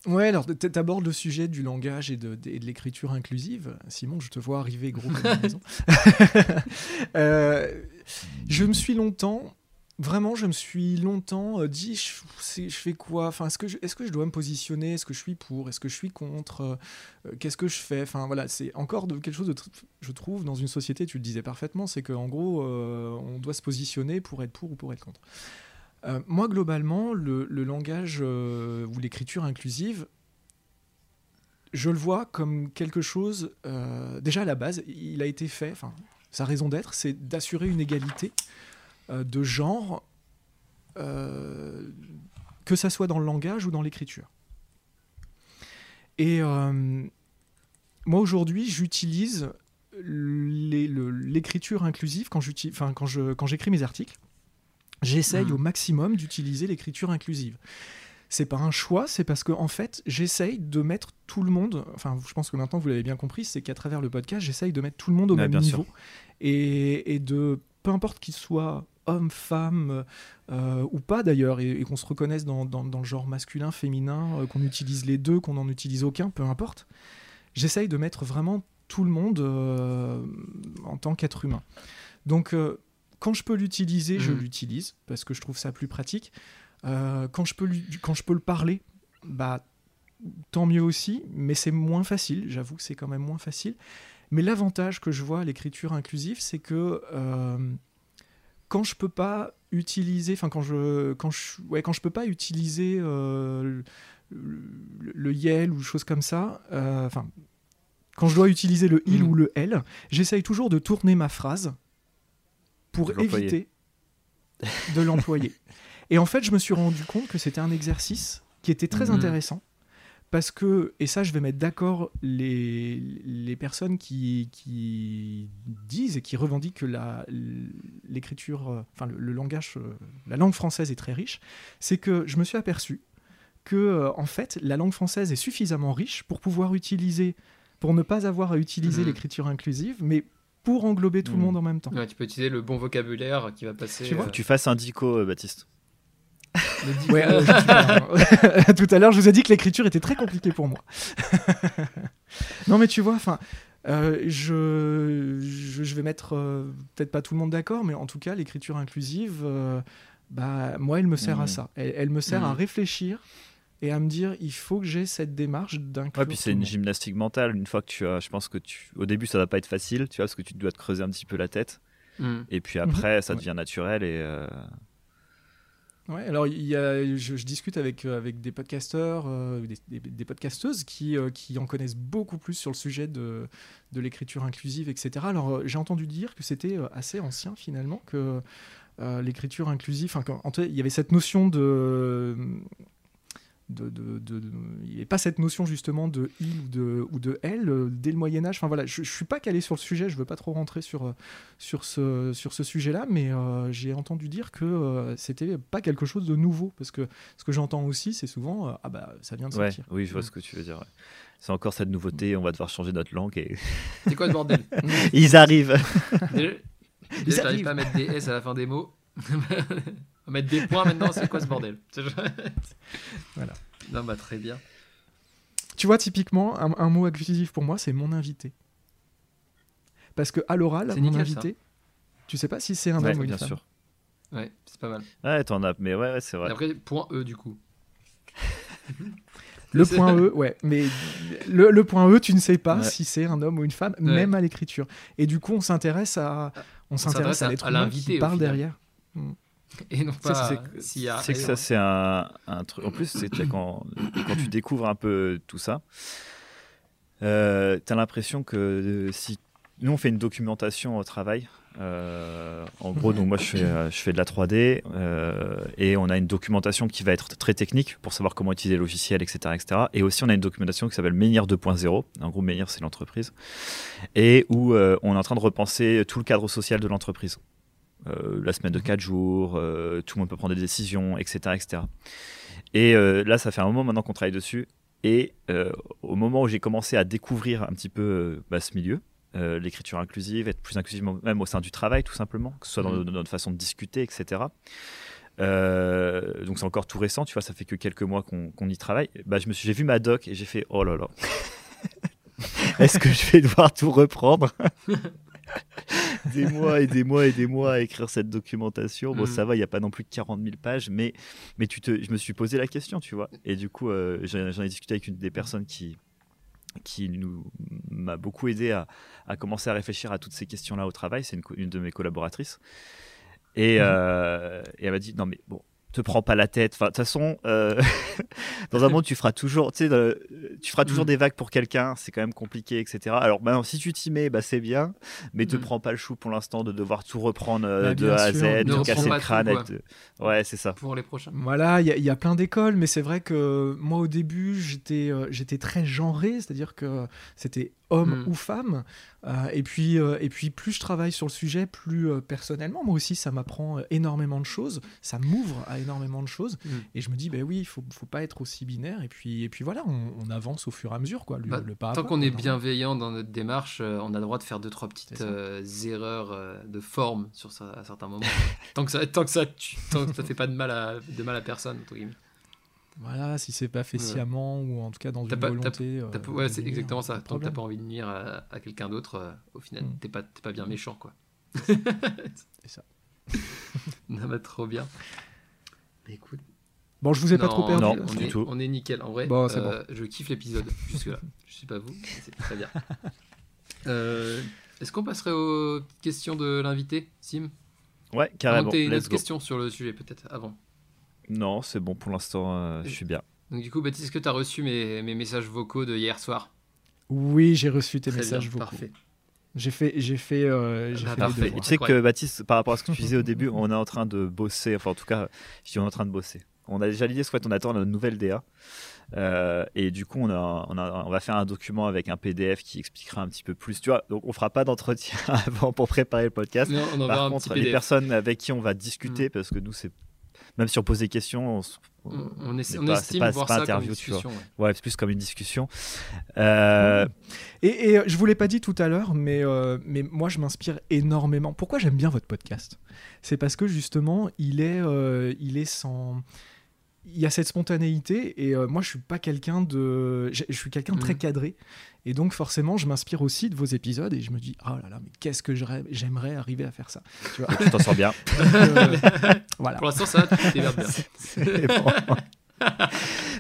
Ouais, alors tu abordes le sujet du langage et de, l'écriture inclusive. Simon, je te vois arriver gros comme maison. Euh, je me suis longtemps, vraiment, je me suis longtemps euh, dit, je, fais quoi? Enfin, est-ce que, je, dois me positionner? Est-ce que je suis pour? Est-ce que je suis contre? Euh, Qu'est-ce que je fais? Enfin, voilà, c'est encore quelque chose de, je trouve, dans une société, tu le disais parfaitement, c'est qu'en gros, on doit se positionner pour être pour ou pour être contre. Euh, moi, globalement, le, langage euh, ou l'écriture inclusive, je le vois comme quelque chose, euh, déjà à la base, il a été fait, sa raison d'être, c'est d'assurer une égalité de genre, que ça soit dans le langage ou dans l'écriture. Et moi, aujourd'hui, j'utilise l'écriture inclusive quand j'écris mes articles j'essaye au hmm. maximum d'utiliser l'écriture inclusive. C'est pas un choix, c'est parce que en fait, j'essaye de mettre tout le monde. Enfin, je pense que maintenant vous l'avez bien compris, c'est qu'à travers le podcast, j'essaye de mettre tout le monde au même niveau et, de peu importe qu'il soit homme, femme euh, ou pas d'ailleurs, et, qu'on se reconnaisse dans, le genre masculin, féminin, euh, qu'on utilise les deux, qu'on n'en utilise aucun, peu importe. J'essaye de mettre vraiment tout le monde euh, en tant qu'être humain. Donc quand je peux l'utiliser, je mm. l'utilise parce que je trouve ça plus pratique. Euh, quand, je peux quand je peux le parler, bah, tant mieux aussi, mais c'est moins facile. J'avoue que c'est quand même moins facile. Mais l'avantage que je vois à l'écriture inclusive, c'est que euh, quand je peux pas utiliser, enfin quand je, quand je, ouais, quand je peux pas utiliser euh, le, le, yel ou choses comme ça, enfin quand je dois utiliser le il mm. ou le elle, j'essaye toujours de tourner ma phrase pour éviter de l'employer. et en fait, je me suis rendu compte que c'était un exercice qui était très mhm. intéressant parce que, et ça je vais mettre d'accord les, les personnes qui, qui disent et qui revendiquent que l'écriture, enfin le, langage, euh, la langue française est très riche, c'est que je me suis aperçu que euh, en fait la langue française est suffisamment riche pour pouvoir utiliser, pour ne pas avoir à utiliser mhm. l'écriture inclusive, mais pour englober tout le hmm. monde en même temps. tu peux utiliser le bon vocabulaire qui va passer. Tu vois, euh, tu fasses un dico, euh, Baptiste. Ouais, euh, tout à l'heure, je vous ai dit que l'écriture était très compliquée pour moi. non, mais tu vois, enfin, je, je, vais mettre peut-être pas tout le monde d'accord, mais en tout cas, l'écriture inclusive, bah, moi, elle me sert à hmm. ça. Elle, me sert à hmm. réfléchir et à me dire il faut que j'ai cette démarche d'inclure. Ouais, puis c'est une gymnastique mentale. Une fois que tu as, je pense que tu, au début ça va pas être facile, tu vois, parce que tu dois te creuser un petit peu la tête. Hmm. Et puis après, ça devient naturel et. Euh, ouais, alors il y a, je, discute avec, euh, avec des podcasteurs, euh, des, podcasteuses qui, qui en connaissent beaucoup plus sur le sujet de, de l'écriture inclusive, etc. Alors j'ai entendu dire que c'était assez ancien finalement, que l'écriture inclusive, enfin, il y avait cette notion de de, il n'y avait pas cette notion justement de il ou de, ou de elle euh, dès le Moyen Âge. Enfin voilà, je, ne suis pas calé sur le sujet, je veux pas trop rentrer sur, euh, sur ce, sur ce sujet-là, mais euh, j'ai entendu dire que c'était pas quelque chose de nouveau, parce que ce que j'entends aussi, c'est souvent ah bah ça vient de sortir. oui, je vois ce que tu veux dire. C'est encore cette nouveauté, on va devoir changer notre langue. Et... C'est quoi ce bordel? Ils arrivent. Ils n'arrivent pas à mettre des S à la fin des mots. On va mettre des points maintenant, c'est quoi ce bordel Voilà. Non, bah très bien. Tu vois, typiquement, un, mot inclusif pour moi, c'est mon invité. Parce que à l'oral, mon invité, tu sais pas si c'est un homme ou une bien femme. Sûr. Ouais, c'est pas mal. Ouais, t'en as, mais ouais, c'est vrai. Et après, point E du coup. Le point E, ouais. Mais le, point E, tu ne sais pas si c'est un homme ou une femme, même à l'écriture. Et du coup, on s'intéresse à, on s'intéresse à, l'être humain qui parle derrière. Hmm. Et non pas C'est que ça, c'est un, truc. En plus, c'est quand, quand tu découvres un peu tout ça, euh, tu as l'impression que euh, si. Nous, on fait une documentation au travail. Euh, en gros, donc moi je fais, euh, je fais de la 3D euh, et on a une documentation qui va être très technique pour savoir comment utiliser le logiciel, etc., etc. Et aussi on a une documentation qui s'appelle Menhir 2.0. En gros, Menhir c'est l'entreprise et où on est en train de repenser tout le cadre social de l'entreprise. La semaine de 4 jours, tout le monde peut prendre des décisions, etc., etc. Et là, ça fait un moment maintenant qu'on travaille dessus. Et au moment où j'ai commencé à découvrir un petit peu bah, ce milieu, euh, l'écriture inclusive, être plus inclusive même au sein du travail, tout simplement, que ce soit dans, mm. notre façon de discuter, etc. Euh, donc c'est encore tout récent, tu vois, ça fait que quelques mois qu'on y travaille. Bah, je me suis, j'ai vu ma doc et j'ai fait oh là là, est-ce que je vais devoir tout reprendre? Des mois et des mois et des mois à écrire cette documentation. Bon, ça va, il n'y a pas non plus que 40 000 pages, mais, mais tu te, je me suis posé la question, tu vois. Et du coup, euh, j'en ai discuté avec une des personnes qui, qui nous m'a beaucoup aidé à, à, commencer à réfléchir à toutes ces questions-là au travail. C'est une, une, de mes collaboratrices. Et, mmh. euh, et elle m'a dit non mais bon, te prends pas la tête. Enfin, de toute façon, euh, dans un monde, tu feras toujours, tu sais, tu feras toujours mm. des vagues pour quelqu'un. C'est quand même compliqué, etc. Alors, maintenant, si tu t'y mets, bah, c'est bien, mais te mm. prends pas le chou pour l'instant de devoir tout reprendre euh, bah, de A à Z, de casser le crâne. Ouais, c'est ça. Pour les prochains. Voilà, il y, a plein d'écoles, mais c'est vrai que moi, au début, j'étais, euh, j'étais très genré, c'est-à-dire que c'était homme mm. ou femme. Euh, et, puis, euh, et puis, plus je travaille sur le sujet, plus euh, personnellement, moi aussi, ça m'apprend énormément de choses, ça m'ouvre à énormément de choses. Mm. Et je me dis, ben oui, il faut, faut pas être aussi binaire. Et puis, et puis voilà, on, avance au fur et à mesure. Quoi, le, bah, tant qu'on est bienveillant dans notre démarche, on a le droit de faire deux, trois petites erreurs de forme sur ça, à certains moments. tant que ça tant que ça, tant que ça fait pas de mal à, de mal à personne, entre guillemets. Voilà, si c'est pas fait sciemment ou en tout cas dans une volonté. Euh, ouais, c'est exactement ça. Tant que t'as pas envie de nuire à, quelqu'un d'autre, euh, au final, mm. t'es pas, pas bien méchant, quoi. c'est ça. non, bah, trop bien. Mais écoute. Bon, je vous ai pas trop perdu. Non, on, du est, tout. on est nickel. En vrai, euh, je kiffe l'épisode jusque-là. je sais pas vous, c'est très bien. Est-ce qu'on passerait aux questions de l'invité, Sim? Ouais, carrément. une autre question sur le sujet, peut-être, avant. Non, c'est bon pour l'instant, euh, je suis bien. Donc du coup, Baptiste, est-ce que tu as reçu mes, mes, messages vocaux de hier soir? Oui, j'ai reçu tes messages vocaux. Parfait. J'ai fait, j'ai fait, euh, j'ai ah, fait Tu sais que Baptiste, par rapport à ce que tu disais au début, on est en train de bosser. Enfin, en tout cas, je dis on est en train de bosser. On a déjà l'idée, soit on attend notre nouvelle DA. Euh, et du coup, on, a, on, a, on, va faire un document avec un PDF qui expliquera un petit peu plus. Tu vois, donc on fera pas d'entretien avant pour préparer le podcast. Par contre, les personnes avec qui on va discuter, mm. parce que nous, c'est même si on pose des questions, on, on, estime pas, voir ça interview, comme une discussion. Ouais, c'est plus comme une discussion. Euh, et, et, je vous l'ai pas dit tout à l'heure, mais, euh, mais moi je m'inspire énormément. Pourquoi j'aime bien votre podcast? C'est parce que justement, il est, euh, il est sans il y a cette spontanéité et moi je suis pas quelqu'un de je, suis quelqu'un de très mm. cadré et donc, forcément, je m'inspire aussi de vos épisodes et je me dis, oh là là, mais qu'est-ce que j'aimerais arriver à faire ça. Tu t'en sors bien. Euh, voilà. Pour l'instant, ça, tu bien.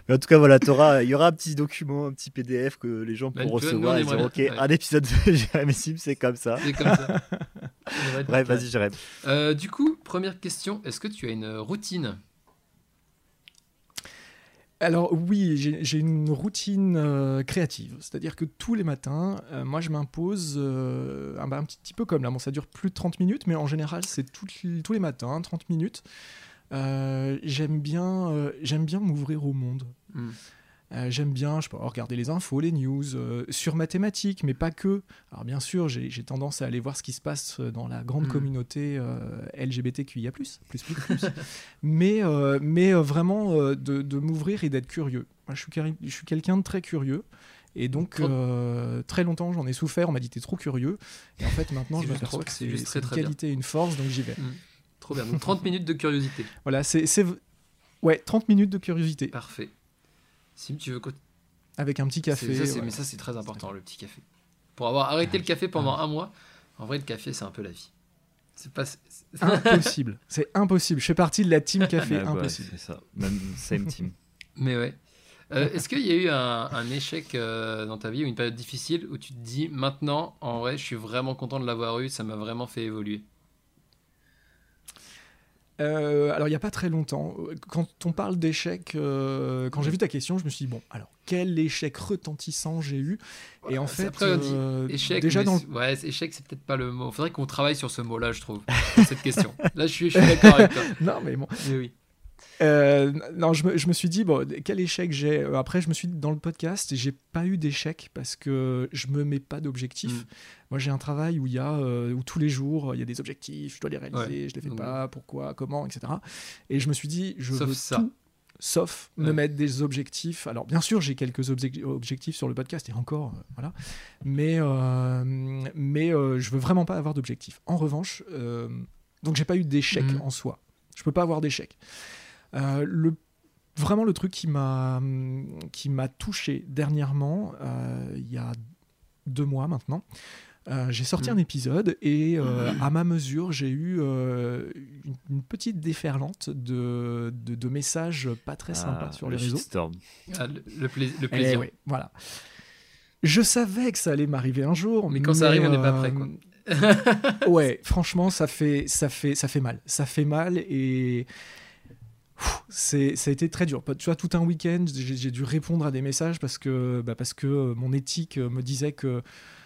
Mais en tout cas, voilà, il y aura un petit document, un petit PDF que les gens pourront recevoir et dire Ok, un épisode de Jérémy Sim, c'est comme ça. C'est comme ça. Bref, vas-y, Jérémy. Euh, du coup, première question est-ce que tu as une routine? Alors oui, j'ai une routine euh, créative, c'est-à-dire que tous les matins, euh, moi je m'impose euh, un, petit, peu comme là, bon ça dure plus de 30 minutes, mais en général c'est tous les matins, 30 minutes. j'aime bien, j'aime bien m'ouvrir au monde. Hmm. Euh, j'aime bien, je peux regarder les infos, les news, euh, sur mathématiques, mais pas que. Alors bien sûr, j'ai tendance à aller voir ce qui se passe dans la grande hmm. communauté euh, LGBTQIA+, plus, plus, plus, mais, mais vraiment de, m'ouvrir et d'être curieux. Moi, je suis, je suis quelqu'un de très curieux. Et donc, très longtemps, j'en ai souffert. On m'a dit, t'es trop curieux. Et en fait, maintenant, je m'aperçois que c'est une qualité et une force, donc j'y vais. Hmm. Trop bien. Donc, 30 minutes de curiosité. Voilà, c'est. Ouais, 30 minutes de curiosité. Parfait. Si tu veux. Avec un petit café. Mais ça, c'est très important, le petit café. Pour avoir arrêté le café pendant un mois, en vrai, le café, c'est un peu la vie. C'est pas. impossible. C'est impossible. Je fais partie de la team café. Ah, impossible. c'est ça. Même same team. Mais ouais. Euh, est-ce qu'il y a eu un, échec euh, dans ta vie ou une période difficile où tu te dis maintenant, en vrai, je suis vraiment content de l'avoir eu, ça m'a vraiment fait évoluer? Euh, alors, il n'y a pas très longtemps, quand on parle d'échec, quand j'ai vu ta question, je me suis dit, bon, alors, quel échec retentissant j'ai eu Et en fait, échec, déjà dans ouais, échec, c'est peut-être pas le mot. Il faudrait qu'on travaille sur ce mot-là, je trouve, cette question. Là, je suis, je suis d'accord avec toi. non, mais bon. Mais oui. Euh, non, je me, je me, suis dit, bon, quel échec j'ai. Euh, après, je me suis dit, dans le podcast, j'ai pas eu d'échec parce que je me mets pas d'objectifs. Mm. Moi, j'ai un travail où il y a, euh, où tous les jours, il y a des objectifs, je dois les réaliser, je les fais pas, pourquoi, comment, etc. Et je me suis dit, je sauf veux ça. tout, sauf me mettre des objectifs. Alors, bien sûr, j'ai quelques objectifs sur le podcast et encore, voilà. Mais, mais je veux vraiment pas avoir d'objectifs. En revanche, donc, j'ai pas eu d'échec mm. en soi. Je peux pas avoir d'échec. Euh, le vraiment le truc qui m'a qui m'a touché dernièrement, euh, il y a deux mois maintenant. Euh, j'ai sorti un mm. épisode et à ma mesure, j'ai eu une, petite déferlante de, de, messages pas très sympas ah, sur les réseaux. Ah, le, le, eh plaisir. voilà. Je savais que ça allait m'arriver un jour, mais quand ça arrive, on n'est pas prêt. ouais, franchement, ça fait, ça fait, ça fait mal. Ça fait mal et c'est ça a été très dur. Tu vois, tout un week-end, j'ai dû répondre à des messages parce que, bah parce que euh, mon éthique me disait que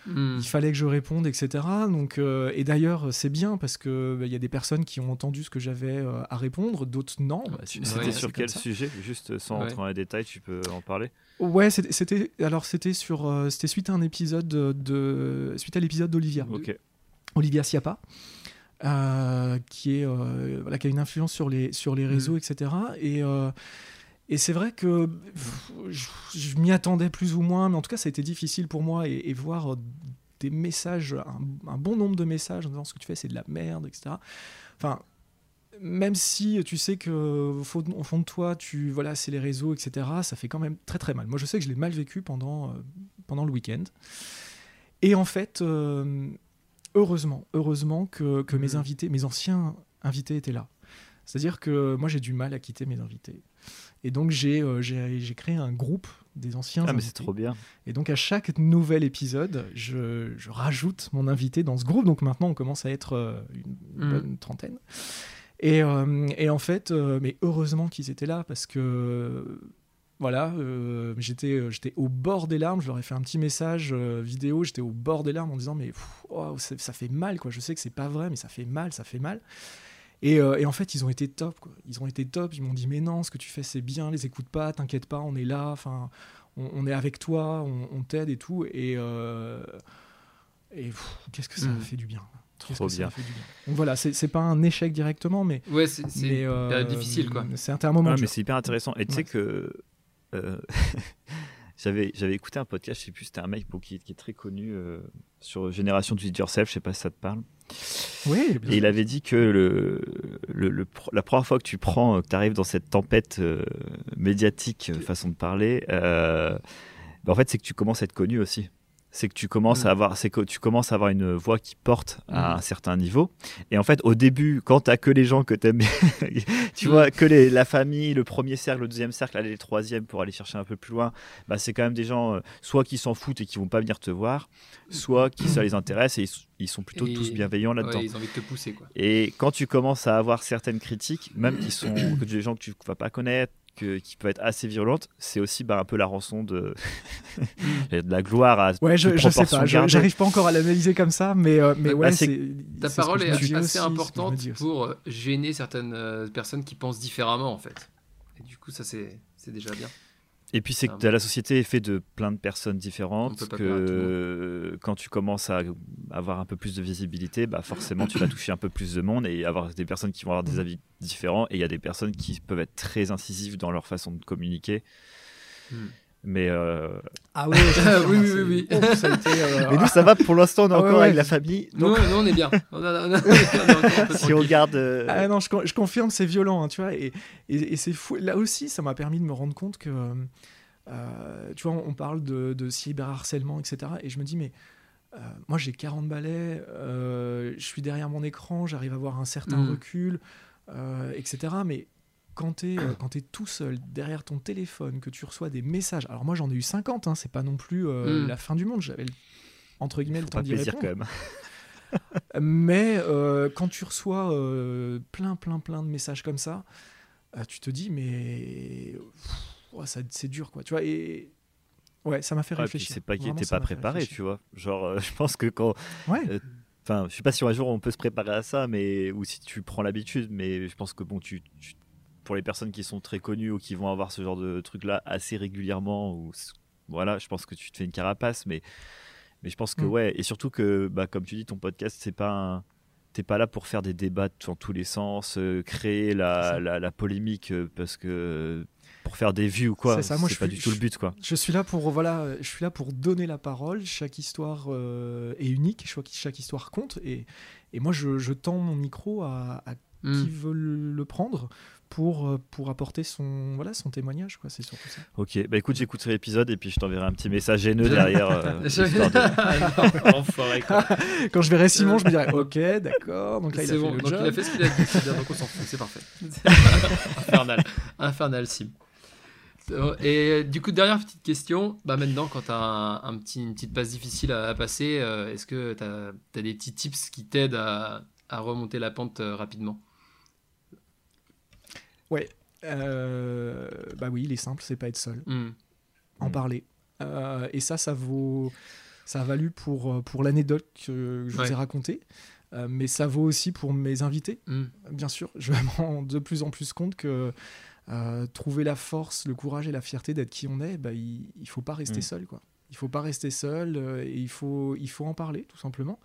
hmm. il fallait que je réponde, etc. Donc, euh, et d'ailleurs, c'est bien parce que bah, il y a des personnes qui ont entendu ce que j'avais euh, à répondre, d'autres non. Bah, c'était sur quel sujet Juste sans rentrer dans les détails, tu peux en parler? Ouais, c'était alors c'était sur c'était suite à un épisode de, suite à l'épisode d'Olivia. Olivia Siapa. Euh, qui, est, euh, voilà, qui a une influence sur les, sur les réseaux, etc. Mm. Et, euh, et c'est vrai que je, m'y attendais plus ou moins, mais en tout cas, ça a été difficile pour moi et, voir des messages, un, bon nombre de messages en disant ce que tu fais, c'est de la merde, etc. Enfin, même si tu sais que au fond de toi, tu voilà, c'est les réseaux, etc. Ça fait quand même très très mal. Moi, je sais que je l'ai mal vécu pendant pendant le week-end. Et en fait, heureusement, heureusement que, que mes mm. invités, mes anciens invités étaient là. C'est-à-dire que moi, j'ai du mal à quitter mes invités. Et donc, j'ai euh, j'ai créé un groupe des anciens ah, mais c'est trop bien. Et donc, à chaque nouvel épisode, je, je, rajoute mon invité dans ce groupe. Donc, maintenant, on commence à être euh, une, mm. bonne trentaine. Et, euh, et, en fait, mais heureusement qu'ils étaient là parce que voilà, euh, j'étais, euh, j'étais au bord des larmes. Je leur ai fait un petit message euh, vidéo. J'étais au bord des larmes en disant mais oh, ça, fait mal quoi. Je sais que c'est pas vrai, mais ça fait mal, ça fait mal. Et, en fait, ils ont été top. Ils ont été top. Ils m'ont dit mais non, ce que tu fais c'est bien. Les écoute pas, t'inquiète pas, on est là. Enfin, on, est avec toi, on, t'aide et tout. Et, et qu'est-ce que ça mmh. fait du bien. Trop bien. Donc voilà, c'est pas un échec directement, mais ouais, c'est difficile quoi. C'est un moment. mais c'est hyper intéressant. Et tu sais que euh, j'avais j'avais écouté un podcast, je sais plus, c'était un mec qui, est très connu euh, sur Génération It Yourself, je sais pas si ça te parle. Oui. Et il avait dit que le, le, la première fois que tu prends, que tu arrives dans cette tempête euh, médiatique, façon de parler, bah, en fait, c'est que tu commences à être connu aussi c'est que tu commences à mm. avoir c'est que tu commences à avoir une voix qui porte à mm. un certain niveau et en fait au début quand tu que les gens que tu aimes tu vois que les, la famille le premier cercle le deuxième cercle aller le troisième pour aller chercher un peu plus loin bah c'est quand même des gens euh, soit qui s'en foutent et qui vont pas venir te voir soit qui ça les intéresse et ils, sont plutôt tous bienveillants là-dedans ils ont envie de te pousser quoi et quand tu commences à avoir certaines critiques même qui sont des gens que tu vas pas connaître qui peut être assez violente, c'est aussi bah, un peu la rançon de, de la gloire à ouais je, je sais pas j'arrive pas encore à l'analyser comme ça mais euh, mais ouais ta parole est, assez importante pour euh, gêner certaines euh, personnes qui pensent différemment en fait. Et du coup ça c'est déjà bien et puis c'est que la société est faite de plein de personnes différentes, que quand tu commences à avoir un peu plus de visibilité, bah forcément tu vas toucher un peu plus de monde et avoir des personnes qui vont avoir des mm. avis différents et il y a des personnes qui peuvent être très incisives dans leur façon de communiquer. Mm. Mais euh, ah oui, oui, oui, oui, oh, euh, Mais nous, ça va pour l'instant, on est encore avec la famille. Donc... Nous, on est bien. si on regarde. Euh, ah non, je, je confirme, c'est violent, hein, tu vois. Et, et, c'est fou. Là aussi, ça m'a permis de me rendre compte que, tu vois, on parle de, de cyberharcèlement, etc. Et je me dis, mais moi, j'ai 40 balais, je suis derrière mon écran, j'arrive à avoir un certain mm. recul, etc. Mais quand tu es, es, tout seul derrière ton téléphone, que tu reçois des messages. Alors moi j'en ai eu 50, hein, c'est pas non plus mm. la fin du monde. J'avais entre guillemets le temps d'y répondre. quand même. Mais euh, quand tu reçois euh, plein, plein, plein de messages comme ça, euh, tu te dis, mais ça, c'est dur, quoi. Tu vois, et ouais, ça m'a fait réfléchir. C'est pas qu'il n'était pas préparé, tu vois. Genre, je pense que quand. Ouais. Enfin, je sais pas si un jour on peut se préparer à ça, mais ou si tu prends l'habitude, mais je pense que bon, tu, pour les personnes qui sont très connues ou qui vont avoir ce genre de truc là assez régulièrement, ou voilà, je pense que tu te fais une carapace, mais mais je pense que, mm. ouais, et surtout que, bah, comme tu dis, ton podcast, c'est pas T'es pas là pour faire des débats dans tous les sens, euh, créer la, la, polémique euh, parce que pour faire des vues ou quoi. C'est pas du tout le but quoi. Je suis là pour voilà, je suis là pour donner la parole. Chaque histoire euh, est unique, chaque, chaque histoire compte et, et moi je, je, tends mon micro à, à mm. qui veut le prendre pour, euh, pour apporter son, voilà, son témoignage. Quoi. C'est surtout ça. Ok, bah écoute, j'écouterai l'épisode et puis je t'enverrai un petit message haineux derrière. Euh, Quand je verrai Simon, je me dirai Ok, d'accord. Donc là, il a, bon. fait donc il a fait ce qu'il a dit. donc on s'en fout, c'est parfait. Infernal. Infernal, Sim. Et du coup, dernière petite question. Bah maintenant, quand tu as un, petit, une petite passe difficile à, passer, euh, est-ce que tu as, as, des petits tips qui t'aident à, à, remonter la pente rapidement? Ouais. Euh, bah oui, il est simple, c'est pas être seul. Hmm. En hmm. parler. Euh, et ça, ça vaut. Ça a valu pour, euh, pour l'anecdote que je vous ai racontée. mais ça vaut aussi pour mes invités, hmm. bien sûr. Je me rends de plus en plus compte que trouver la force, le courage et la fierté d'être qui on est, bah, il ne faut pas rester seul. Quoi. Il faut pas rester seul et il faut, il faut en parler, tout simplement.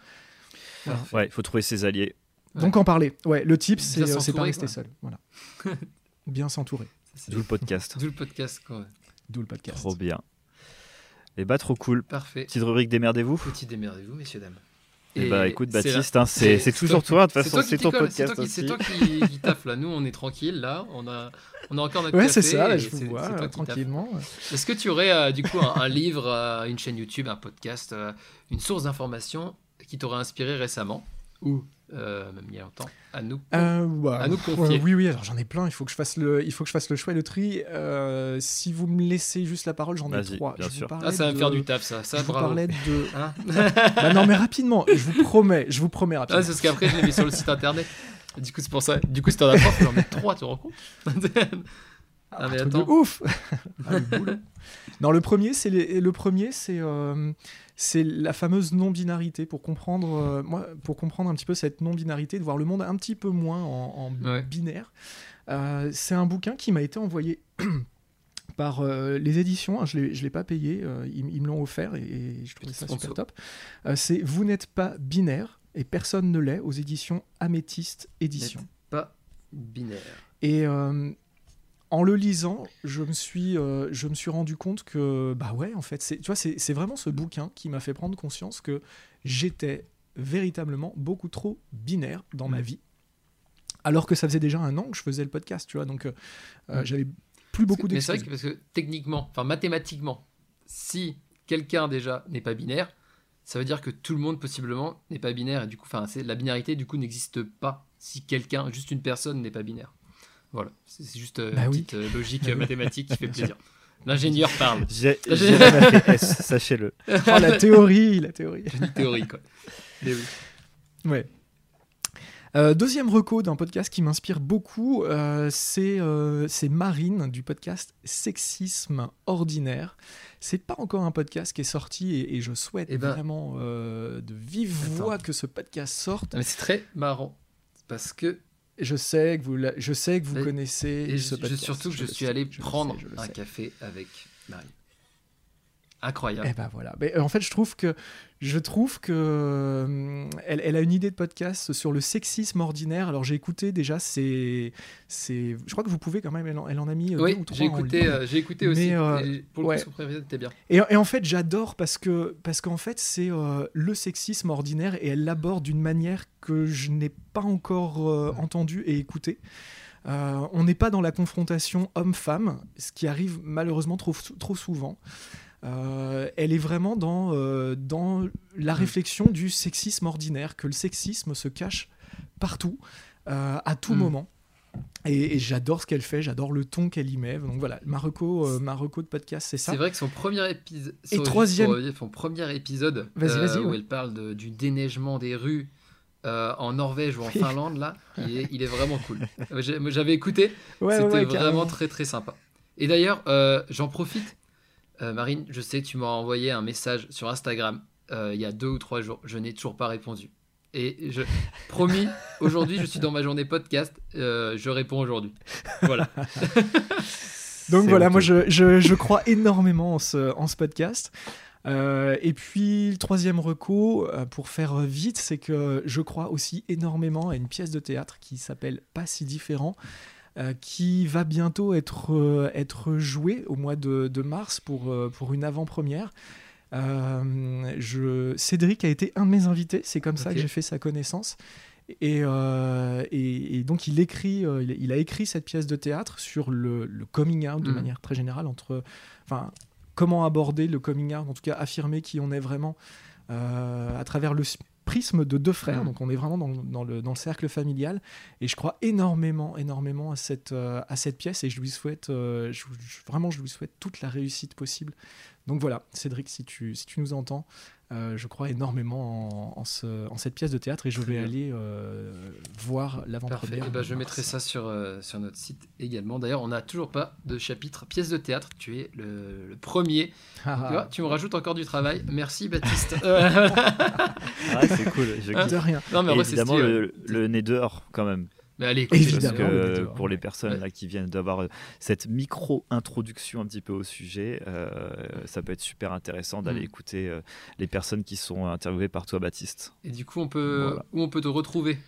Ouais, il faut trouver ses alliés. Donc en parler. Ouais, le tip, c'est euh, pas rester seul. Voilà. bien s'entourer. D'où le podcast. D'où le podcast, quoi. D'où le podcast. Trop bien. Et eh bah, trop cool. Parfait. Petite rubrique Démerdez-vous. Petit Démerdez-vous, messieurs, dames. Et, eh bah écoute Baptiste, hein, c'est toujours toi, de toute façon c'est ton podcast C'est toi qui, qui taffe là, nous on est tranquille là, on a, on a encore notre ouais, c'est ça, je vous vois tranquillement. Est-ce que tu aurais euh, du coup un, livre, euh, une chaîne YouTube, un podcast, une source d'information qui t'aurait inspiré récemment? Ou euh, même il y a longtemps, à nous, euh, bah, à nous confier. oui, oui, alors j'en ai plein, il faut que je fasse le, il faut que je fasse le choix et le tri. Euh, si vous me laissez juste la parole, j'en ai trois. Bien sûr. Ah, ça va me faire du taf, ça. ça je bravo. vous parlais de. Hein bah non, mais rapidement, je vous promets, je vous promets rapidement. Ah, c'est parce qu'après, je l'ai mis sur le site internet. Du coup, c'est pour ça. Du coup, si t'en as trois, tu en mets trois, tu te rends compte Ah, mais attends. ouf ah, le Non, le premier, c'est le premier, c'est euh, c'est la fameuse non-binarité pour comprendre, euh, moi, pour comprendre un petit peu cette non-binarité, de voir le monde un petit peu moins en, binaire. Euh, c'est un bouquin qui m'a été envoyé par les éditions, hein, je ne l'ai pas payé, ils, me l'ont offert et, je trouvais ça super top. c'est Vous n'êtes pas binaire et personne ne l'est aux éditions Améthyste Édition. Pas binaire. Et en le lisant, je me suis, euh, je me suis rendu compte que, bah ouais, en fait, c'est, tu vois, c'est, vraiment ce bouquin qui m'a fait prendre conscience que j'étais véritablement beaucoup trop binaire dans ma mm. vie, alors que ça faisait déjà un an que je faisais le podcast, tu vois, donc euh, euh, mm. j'avais plus beaucoup d'excuses. Mais c'est vrai que parce que techniquement, enfin mathématiquement, si quelqu'un déjà n'est pas binaire, ça veut dire que tout le monde possiblement n'est pas binaire et du coup, enfin, la binarité du coup n'existe pas si quelqu'un, juste une personne n'est pas binaire. Voilà, c'est juste euh, bah une petite euh, logique euh, mathématique qui fait plaisir. L'ingénieur parle. J'ai sachez-le. Oh, la théorie, la théorie. Une théorie, quoi. oui. Ouais. deuxième reco d'un podcast qui m'inspire beaucoup, c'est Marine du podcast Sexisme Ordinaire. C'est pas encore un podcast qui est sorti et, je souhaite eh ben, vraiment de vive voix que ce podcast sorte. Mais c'est très marrant parce que je sais que vous, je sais que vous connaissez et ce podcast. Surtout que je, suis allé prendre un café avec Marie. Incroyable. Et eh ben voilà. Mais euh, en fait, je trouve que je trouve que euh, elle, a une idée de podcast sur le sexisme ordinaire. Alors j'ai écouté déjà, c'est c'est je crois que vous pouvez quand même. Elle en, elle en a mis euh, oui, J'ai écouté, j'ai écouté aussi. pour le coup, bien. Et, et, en fait, j'adore parce que parce qu'en fait, c'est le sexisme ordinaire et elle l'aborde d'une manière que je n'ai pas encore entendue et écoutée. on n'est pas dans la confrontation homme-femme, ce qui arrive malheureusement trop, trop souvent. Euh, elle est vraiment dans, euh, dans la mm. réflexion du sexisme ordinaire, que le sexisme se cache partout, euh, à tout mm. moment. Et, j'adore ce qu'elle fait, j'adore le ton qu'elle y met. Donc voilà, Marocco, Marocco de podcast, c'est ça. C'est vrai que son premier épisode, et troisième, son premier épisode, où elle parle du déneigement des rues euh, en Norvège ou en Finlande, là, il est, vraiment cool. J'avais écouté, c'était vraiment très très sympa. Et d'ailleurs, j'en profite, Marine, je sais que tu m'as envoyé un message sur Instagram il y a deux ou trois jours, je n'ai toujours pas répondu. Et je promis, aujourd'hui, je suis dans ma journée podcast. Euh, je réponds aujourd'hui. Voilà. Donc voilà, moi je, je, je, crois énormément en ce, en ce podcast. Euh, et puis le troisième recours, euh, pour faire vite, c'est que je crois aussi énormément à une pièce de théâtre qui s'appelle Pas si différent, qui va bientôt être, être jouée au mois de, de mars pour, pour une avant-première. Euh, je... Cédric a été un de mes invités, c'est comme ça que j'ai fait sa connaissance. Et, euh, et, donc il écrit, euh, il, a écrit cette pièce de théâtre sur le, coming out de mm. manière très générale entre, enfin, comment aborder le coming out, en tout cas affirmer qui on est vraiment à travers le prisme de deux frères. Mm. Donc on est vraiment dans, dans, le, dans, le, cercle familial. Et je crois énormément, énormément à cette, à cette pièce et je lui souhaite, vraiment, je lui souhaite toute la réussite possible donc voilà, Cédric, si tu, si tu nous entends, euh, je crois énormément en, ce, en, cette pièce de théâtre et je vais aller euh, voir l'avant-première. Ben, je mettrai ça sur, euh, sur notre site également. D'ailleurs, on n'a toujours pas de chapitre pièce de théâtre. Tu es le, premier. Ah. tu, me rajoutes encore du travail. Merci, Baptiste. ah, c'est cool. Je de rien. Non, mais évidemment, le, le nez dehors, quand même. Mais allez, parce que pour les personnes là, qui viennent d'avoir euh, cette micro-introduction un petit peu au sujet, euh, ça peut être super intéressant d'aller mm. écouter euh, les personnes qui sont interviewées par toi, Baptiste. Et du coup, on peut, où on peut te retrouver?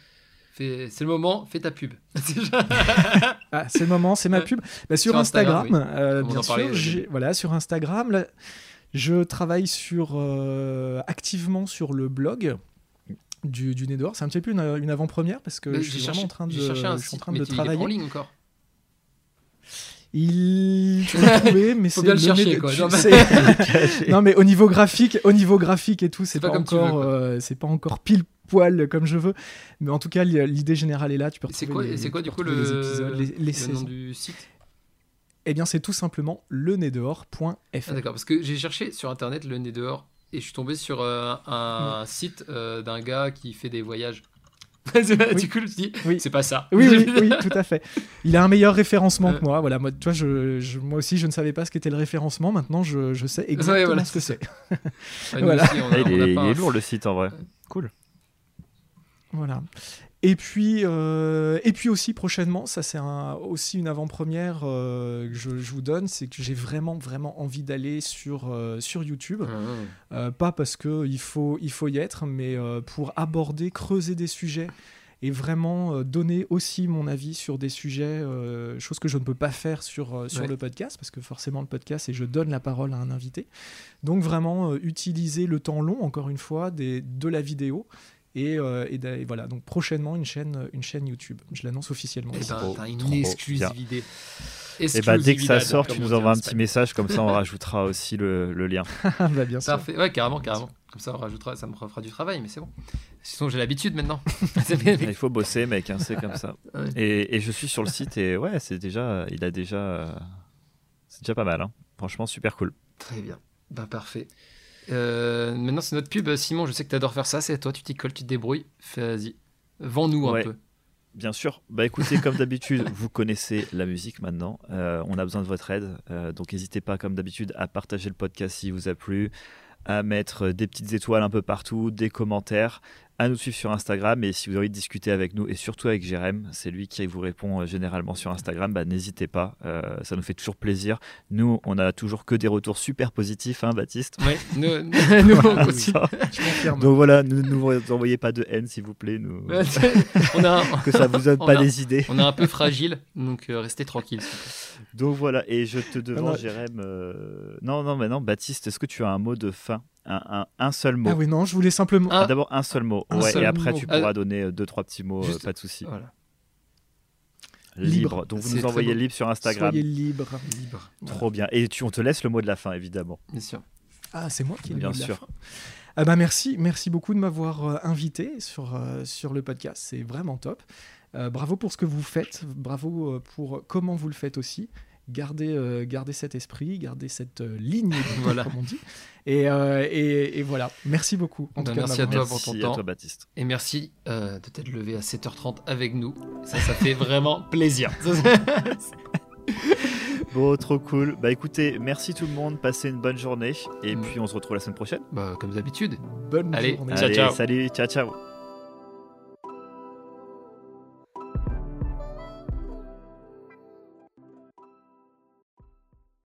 C'est le moment, fais ta pub. ah, c'est le moment, c'est ma pub. Bah, sur, Instagram, bien sûr. Voilà, sur Instagram, là, je travaille sur, activement sur le blog du, du nez dehors. C'est un petit peu une, une avant-première parce que je suis vraiment en train de, un en train de travailler. Il est en ligne encore. Il tu trouver, mais c'est bien le chercher quoi. non mais au niveau graphique, au niveau graphique et tout, c'est pas, encore, euh, c'est pas encore pile poil comme je veux. Mais en tout cas, l'idée générale est là. Tu peux C'est quoi, c'est quoi du coup le, épisodes, les, le nom du site? Eh bien, c'est tout simplement le dehors.fr. Ah, d'accord, parce que j'ai cherché sur internet le nez dehors et je suis tombé sur euh, un site euh, d'un gars qui fait des voyages. du coup, je me dis, oui. c'est pas ça. Oui, oui, oui, tout à fait. Il a un meilleur référencement que moi. Voilà, moi, toi, je, moi aussi, je ne savais pas ce qu'était le référencement. Maintenant, je, je sais exactement ce que c'est. voilà. Ah, il, est, il est lourd le site en vrai. Cool. Voilà. Et puis, euh, et puis aussi prochainement, ça c'est aussi une avant-première euh, que je, vous donne, c'est que j'ai vraiment vraiment envie d'aller sur, euh, sur YouTube. Ah. pas parce qu'il faut, il faut y être, mais pour aborder, creuser des sujets et vraiment donner aussi mon avis sur des sujets, chose que je ne peux pas faire sur, sur le podcast, parce que forcément le podcast, et je donne la parole à un invité. Donc vraiment utiliser le temps long, encore une fois, des, de la vidéo euh, et, voilà, donc prochainement une chaîne, une chaîne YouTube. Je l'annonce officiellement. Et eh ben, t'as une exclusivité. Et eh bah, dès que ça sort, tu nous envoies un petit message, comme ça on rajoutera aussi le, le lien. bah, bien sûr. Parfait. Ouais, carrément, carrément. Comme ça, on rajoutera, ça me fera du travail, mais c'est bon. Sinon, j'ai l'habitude maintenant. il faut bosser, mec, hein, c'est comme ça. Et, et, je suis sur le site et ouais, c'est déjà, il a déjà, c'est déjà pas mal. Hein. Franchement, super cool. Très bien. Bah, parfait. Euh, maintenant, c'est notre pub. Simon, je sais que tu adores faire ça. C'est toi, tu t'y colles, tu te débrouilles. Vas-y. Vends-nous un peu. Bien sûr. Bah écoutez, comme d'habitude, vous connaissez la musique maintenant. Euh, on a besoin de votre aide. Euh, donc n'hésitez pas, comme d'habitude, à partager le podcast s'il vous a plu, à mettre des petites étoiles un peu partout, des commentaires, à nous suivre sur Instagram. Et si vous avez envie de discuter avec nous et surtout avec Jérém, c'est lui qui vous répond euh, généralement sur Instagram, bah, n'hésitez pas, euh, ça nous fait toujours plaisir. Nous, on a toujours que des retours super positifs, hein, Baptiste. Oui, nous, nous on Donc voilà, ne nous, envoyez pas de haine s'il vous plaît, nous... on a que ça vous donne pas des idées. On est un peu fragile, donc euh, restez tranquille. Donc voilà, et je te demande, Jérém, non, non, mais non, Baptiste, est-ce que tu as un mot de fin? Un, seul mot. Ah oui, non, je voulais simplement. Ah, D'abord un seul mot. ouais, et après, tu pourras donner euh, deux, trois petits mots, euh, pas de souci. Voilà. Libre. Donc vous nous envoyez libre sur Instagram. Soyez libre. Libre. Trop bien. Et tu, on te laisse le mot de la fin, évidemment. Bien sûr. Ah, c'est moi qui ai le Bien mot sûr. de la fin. Ah bah merci, merci beaucoup de m'avoir euh, invité sur, sur le podcast. C'est vraiment top. bravo pour ce que vous faites, bravo pour comment vous le faites aussi. Gardez, gardez cet esprit, gardez cette ligne, voilà. comme on dit. Et, et, voilà, merci beaucoup. En ben, merci à toi pour ton temps. Baptiste. Et merci de t'être levé à 7h30 avec nous. Ça, ça fait vraiment plaisir. Bon, trop cool. Bah écoutez, merci tout le monde, passez une bonne journée et mm. puis on se retrouve la semaine prochaine. Bah comme d'habitude. Bonne Allez, journée. Ciao, ciao. Salut, ciao ciao.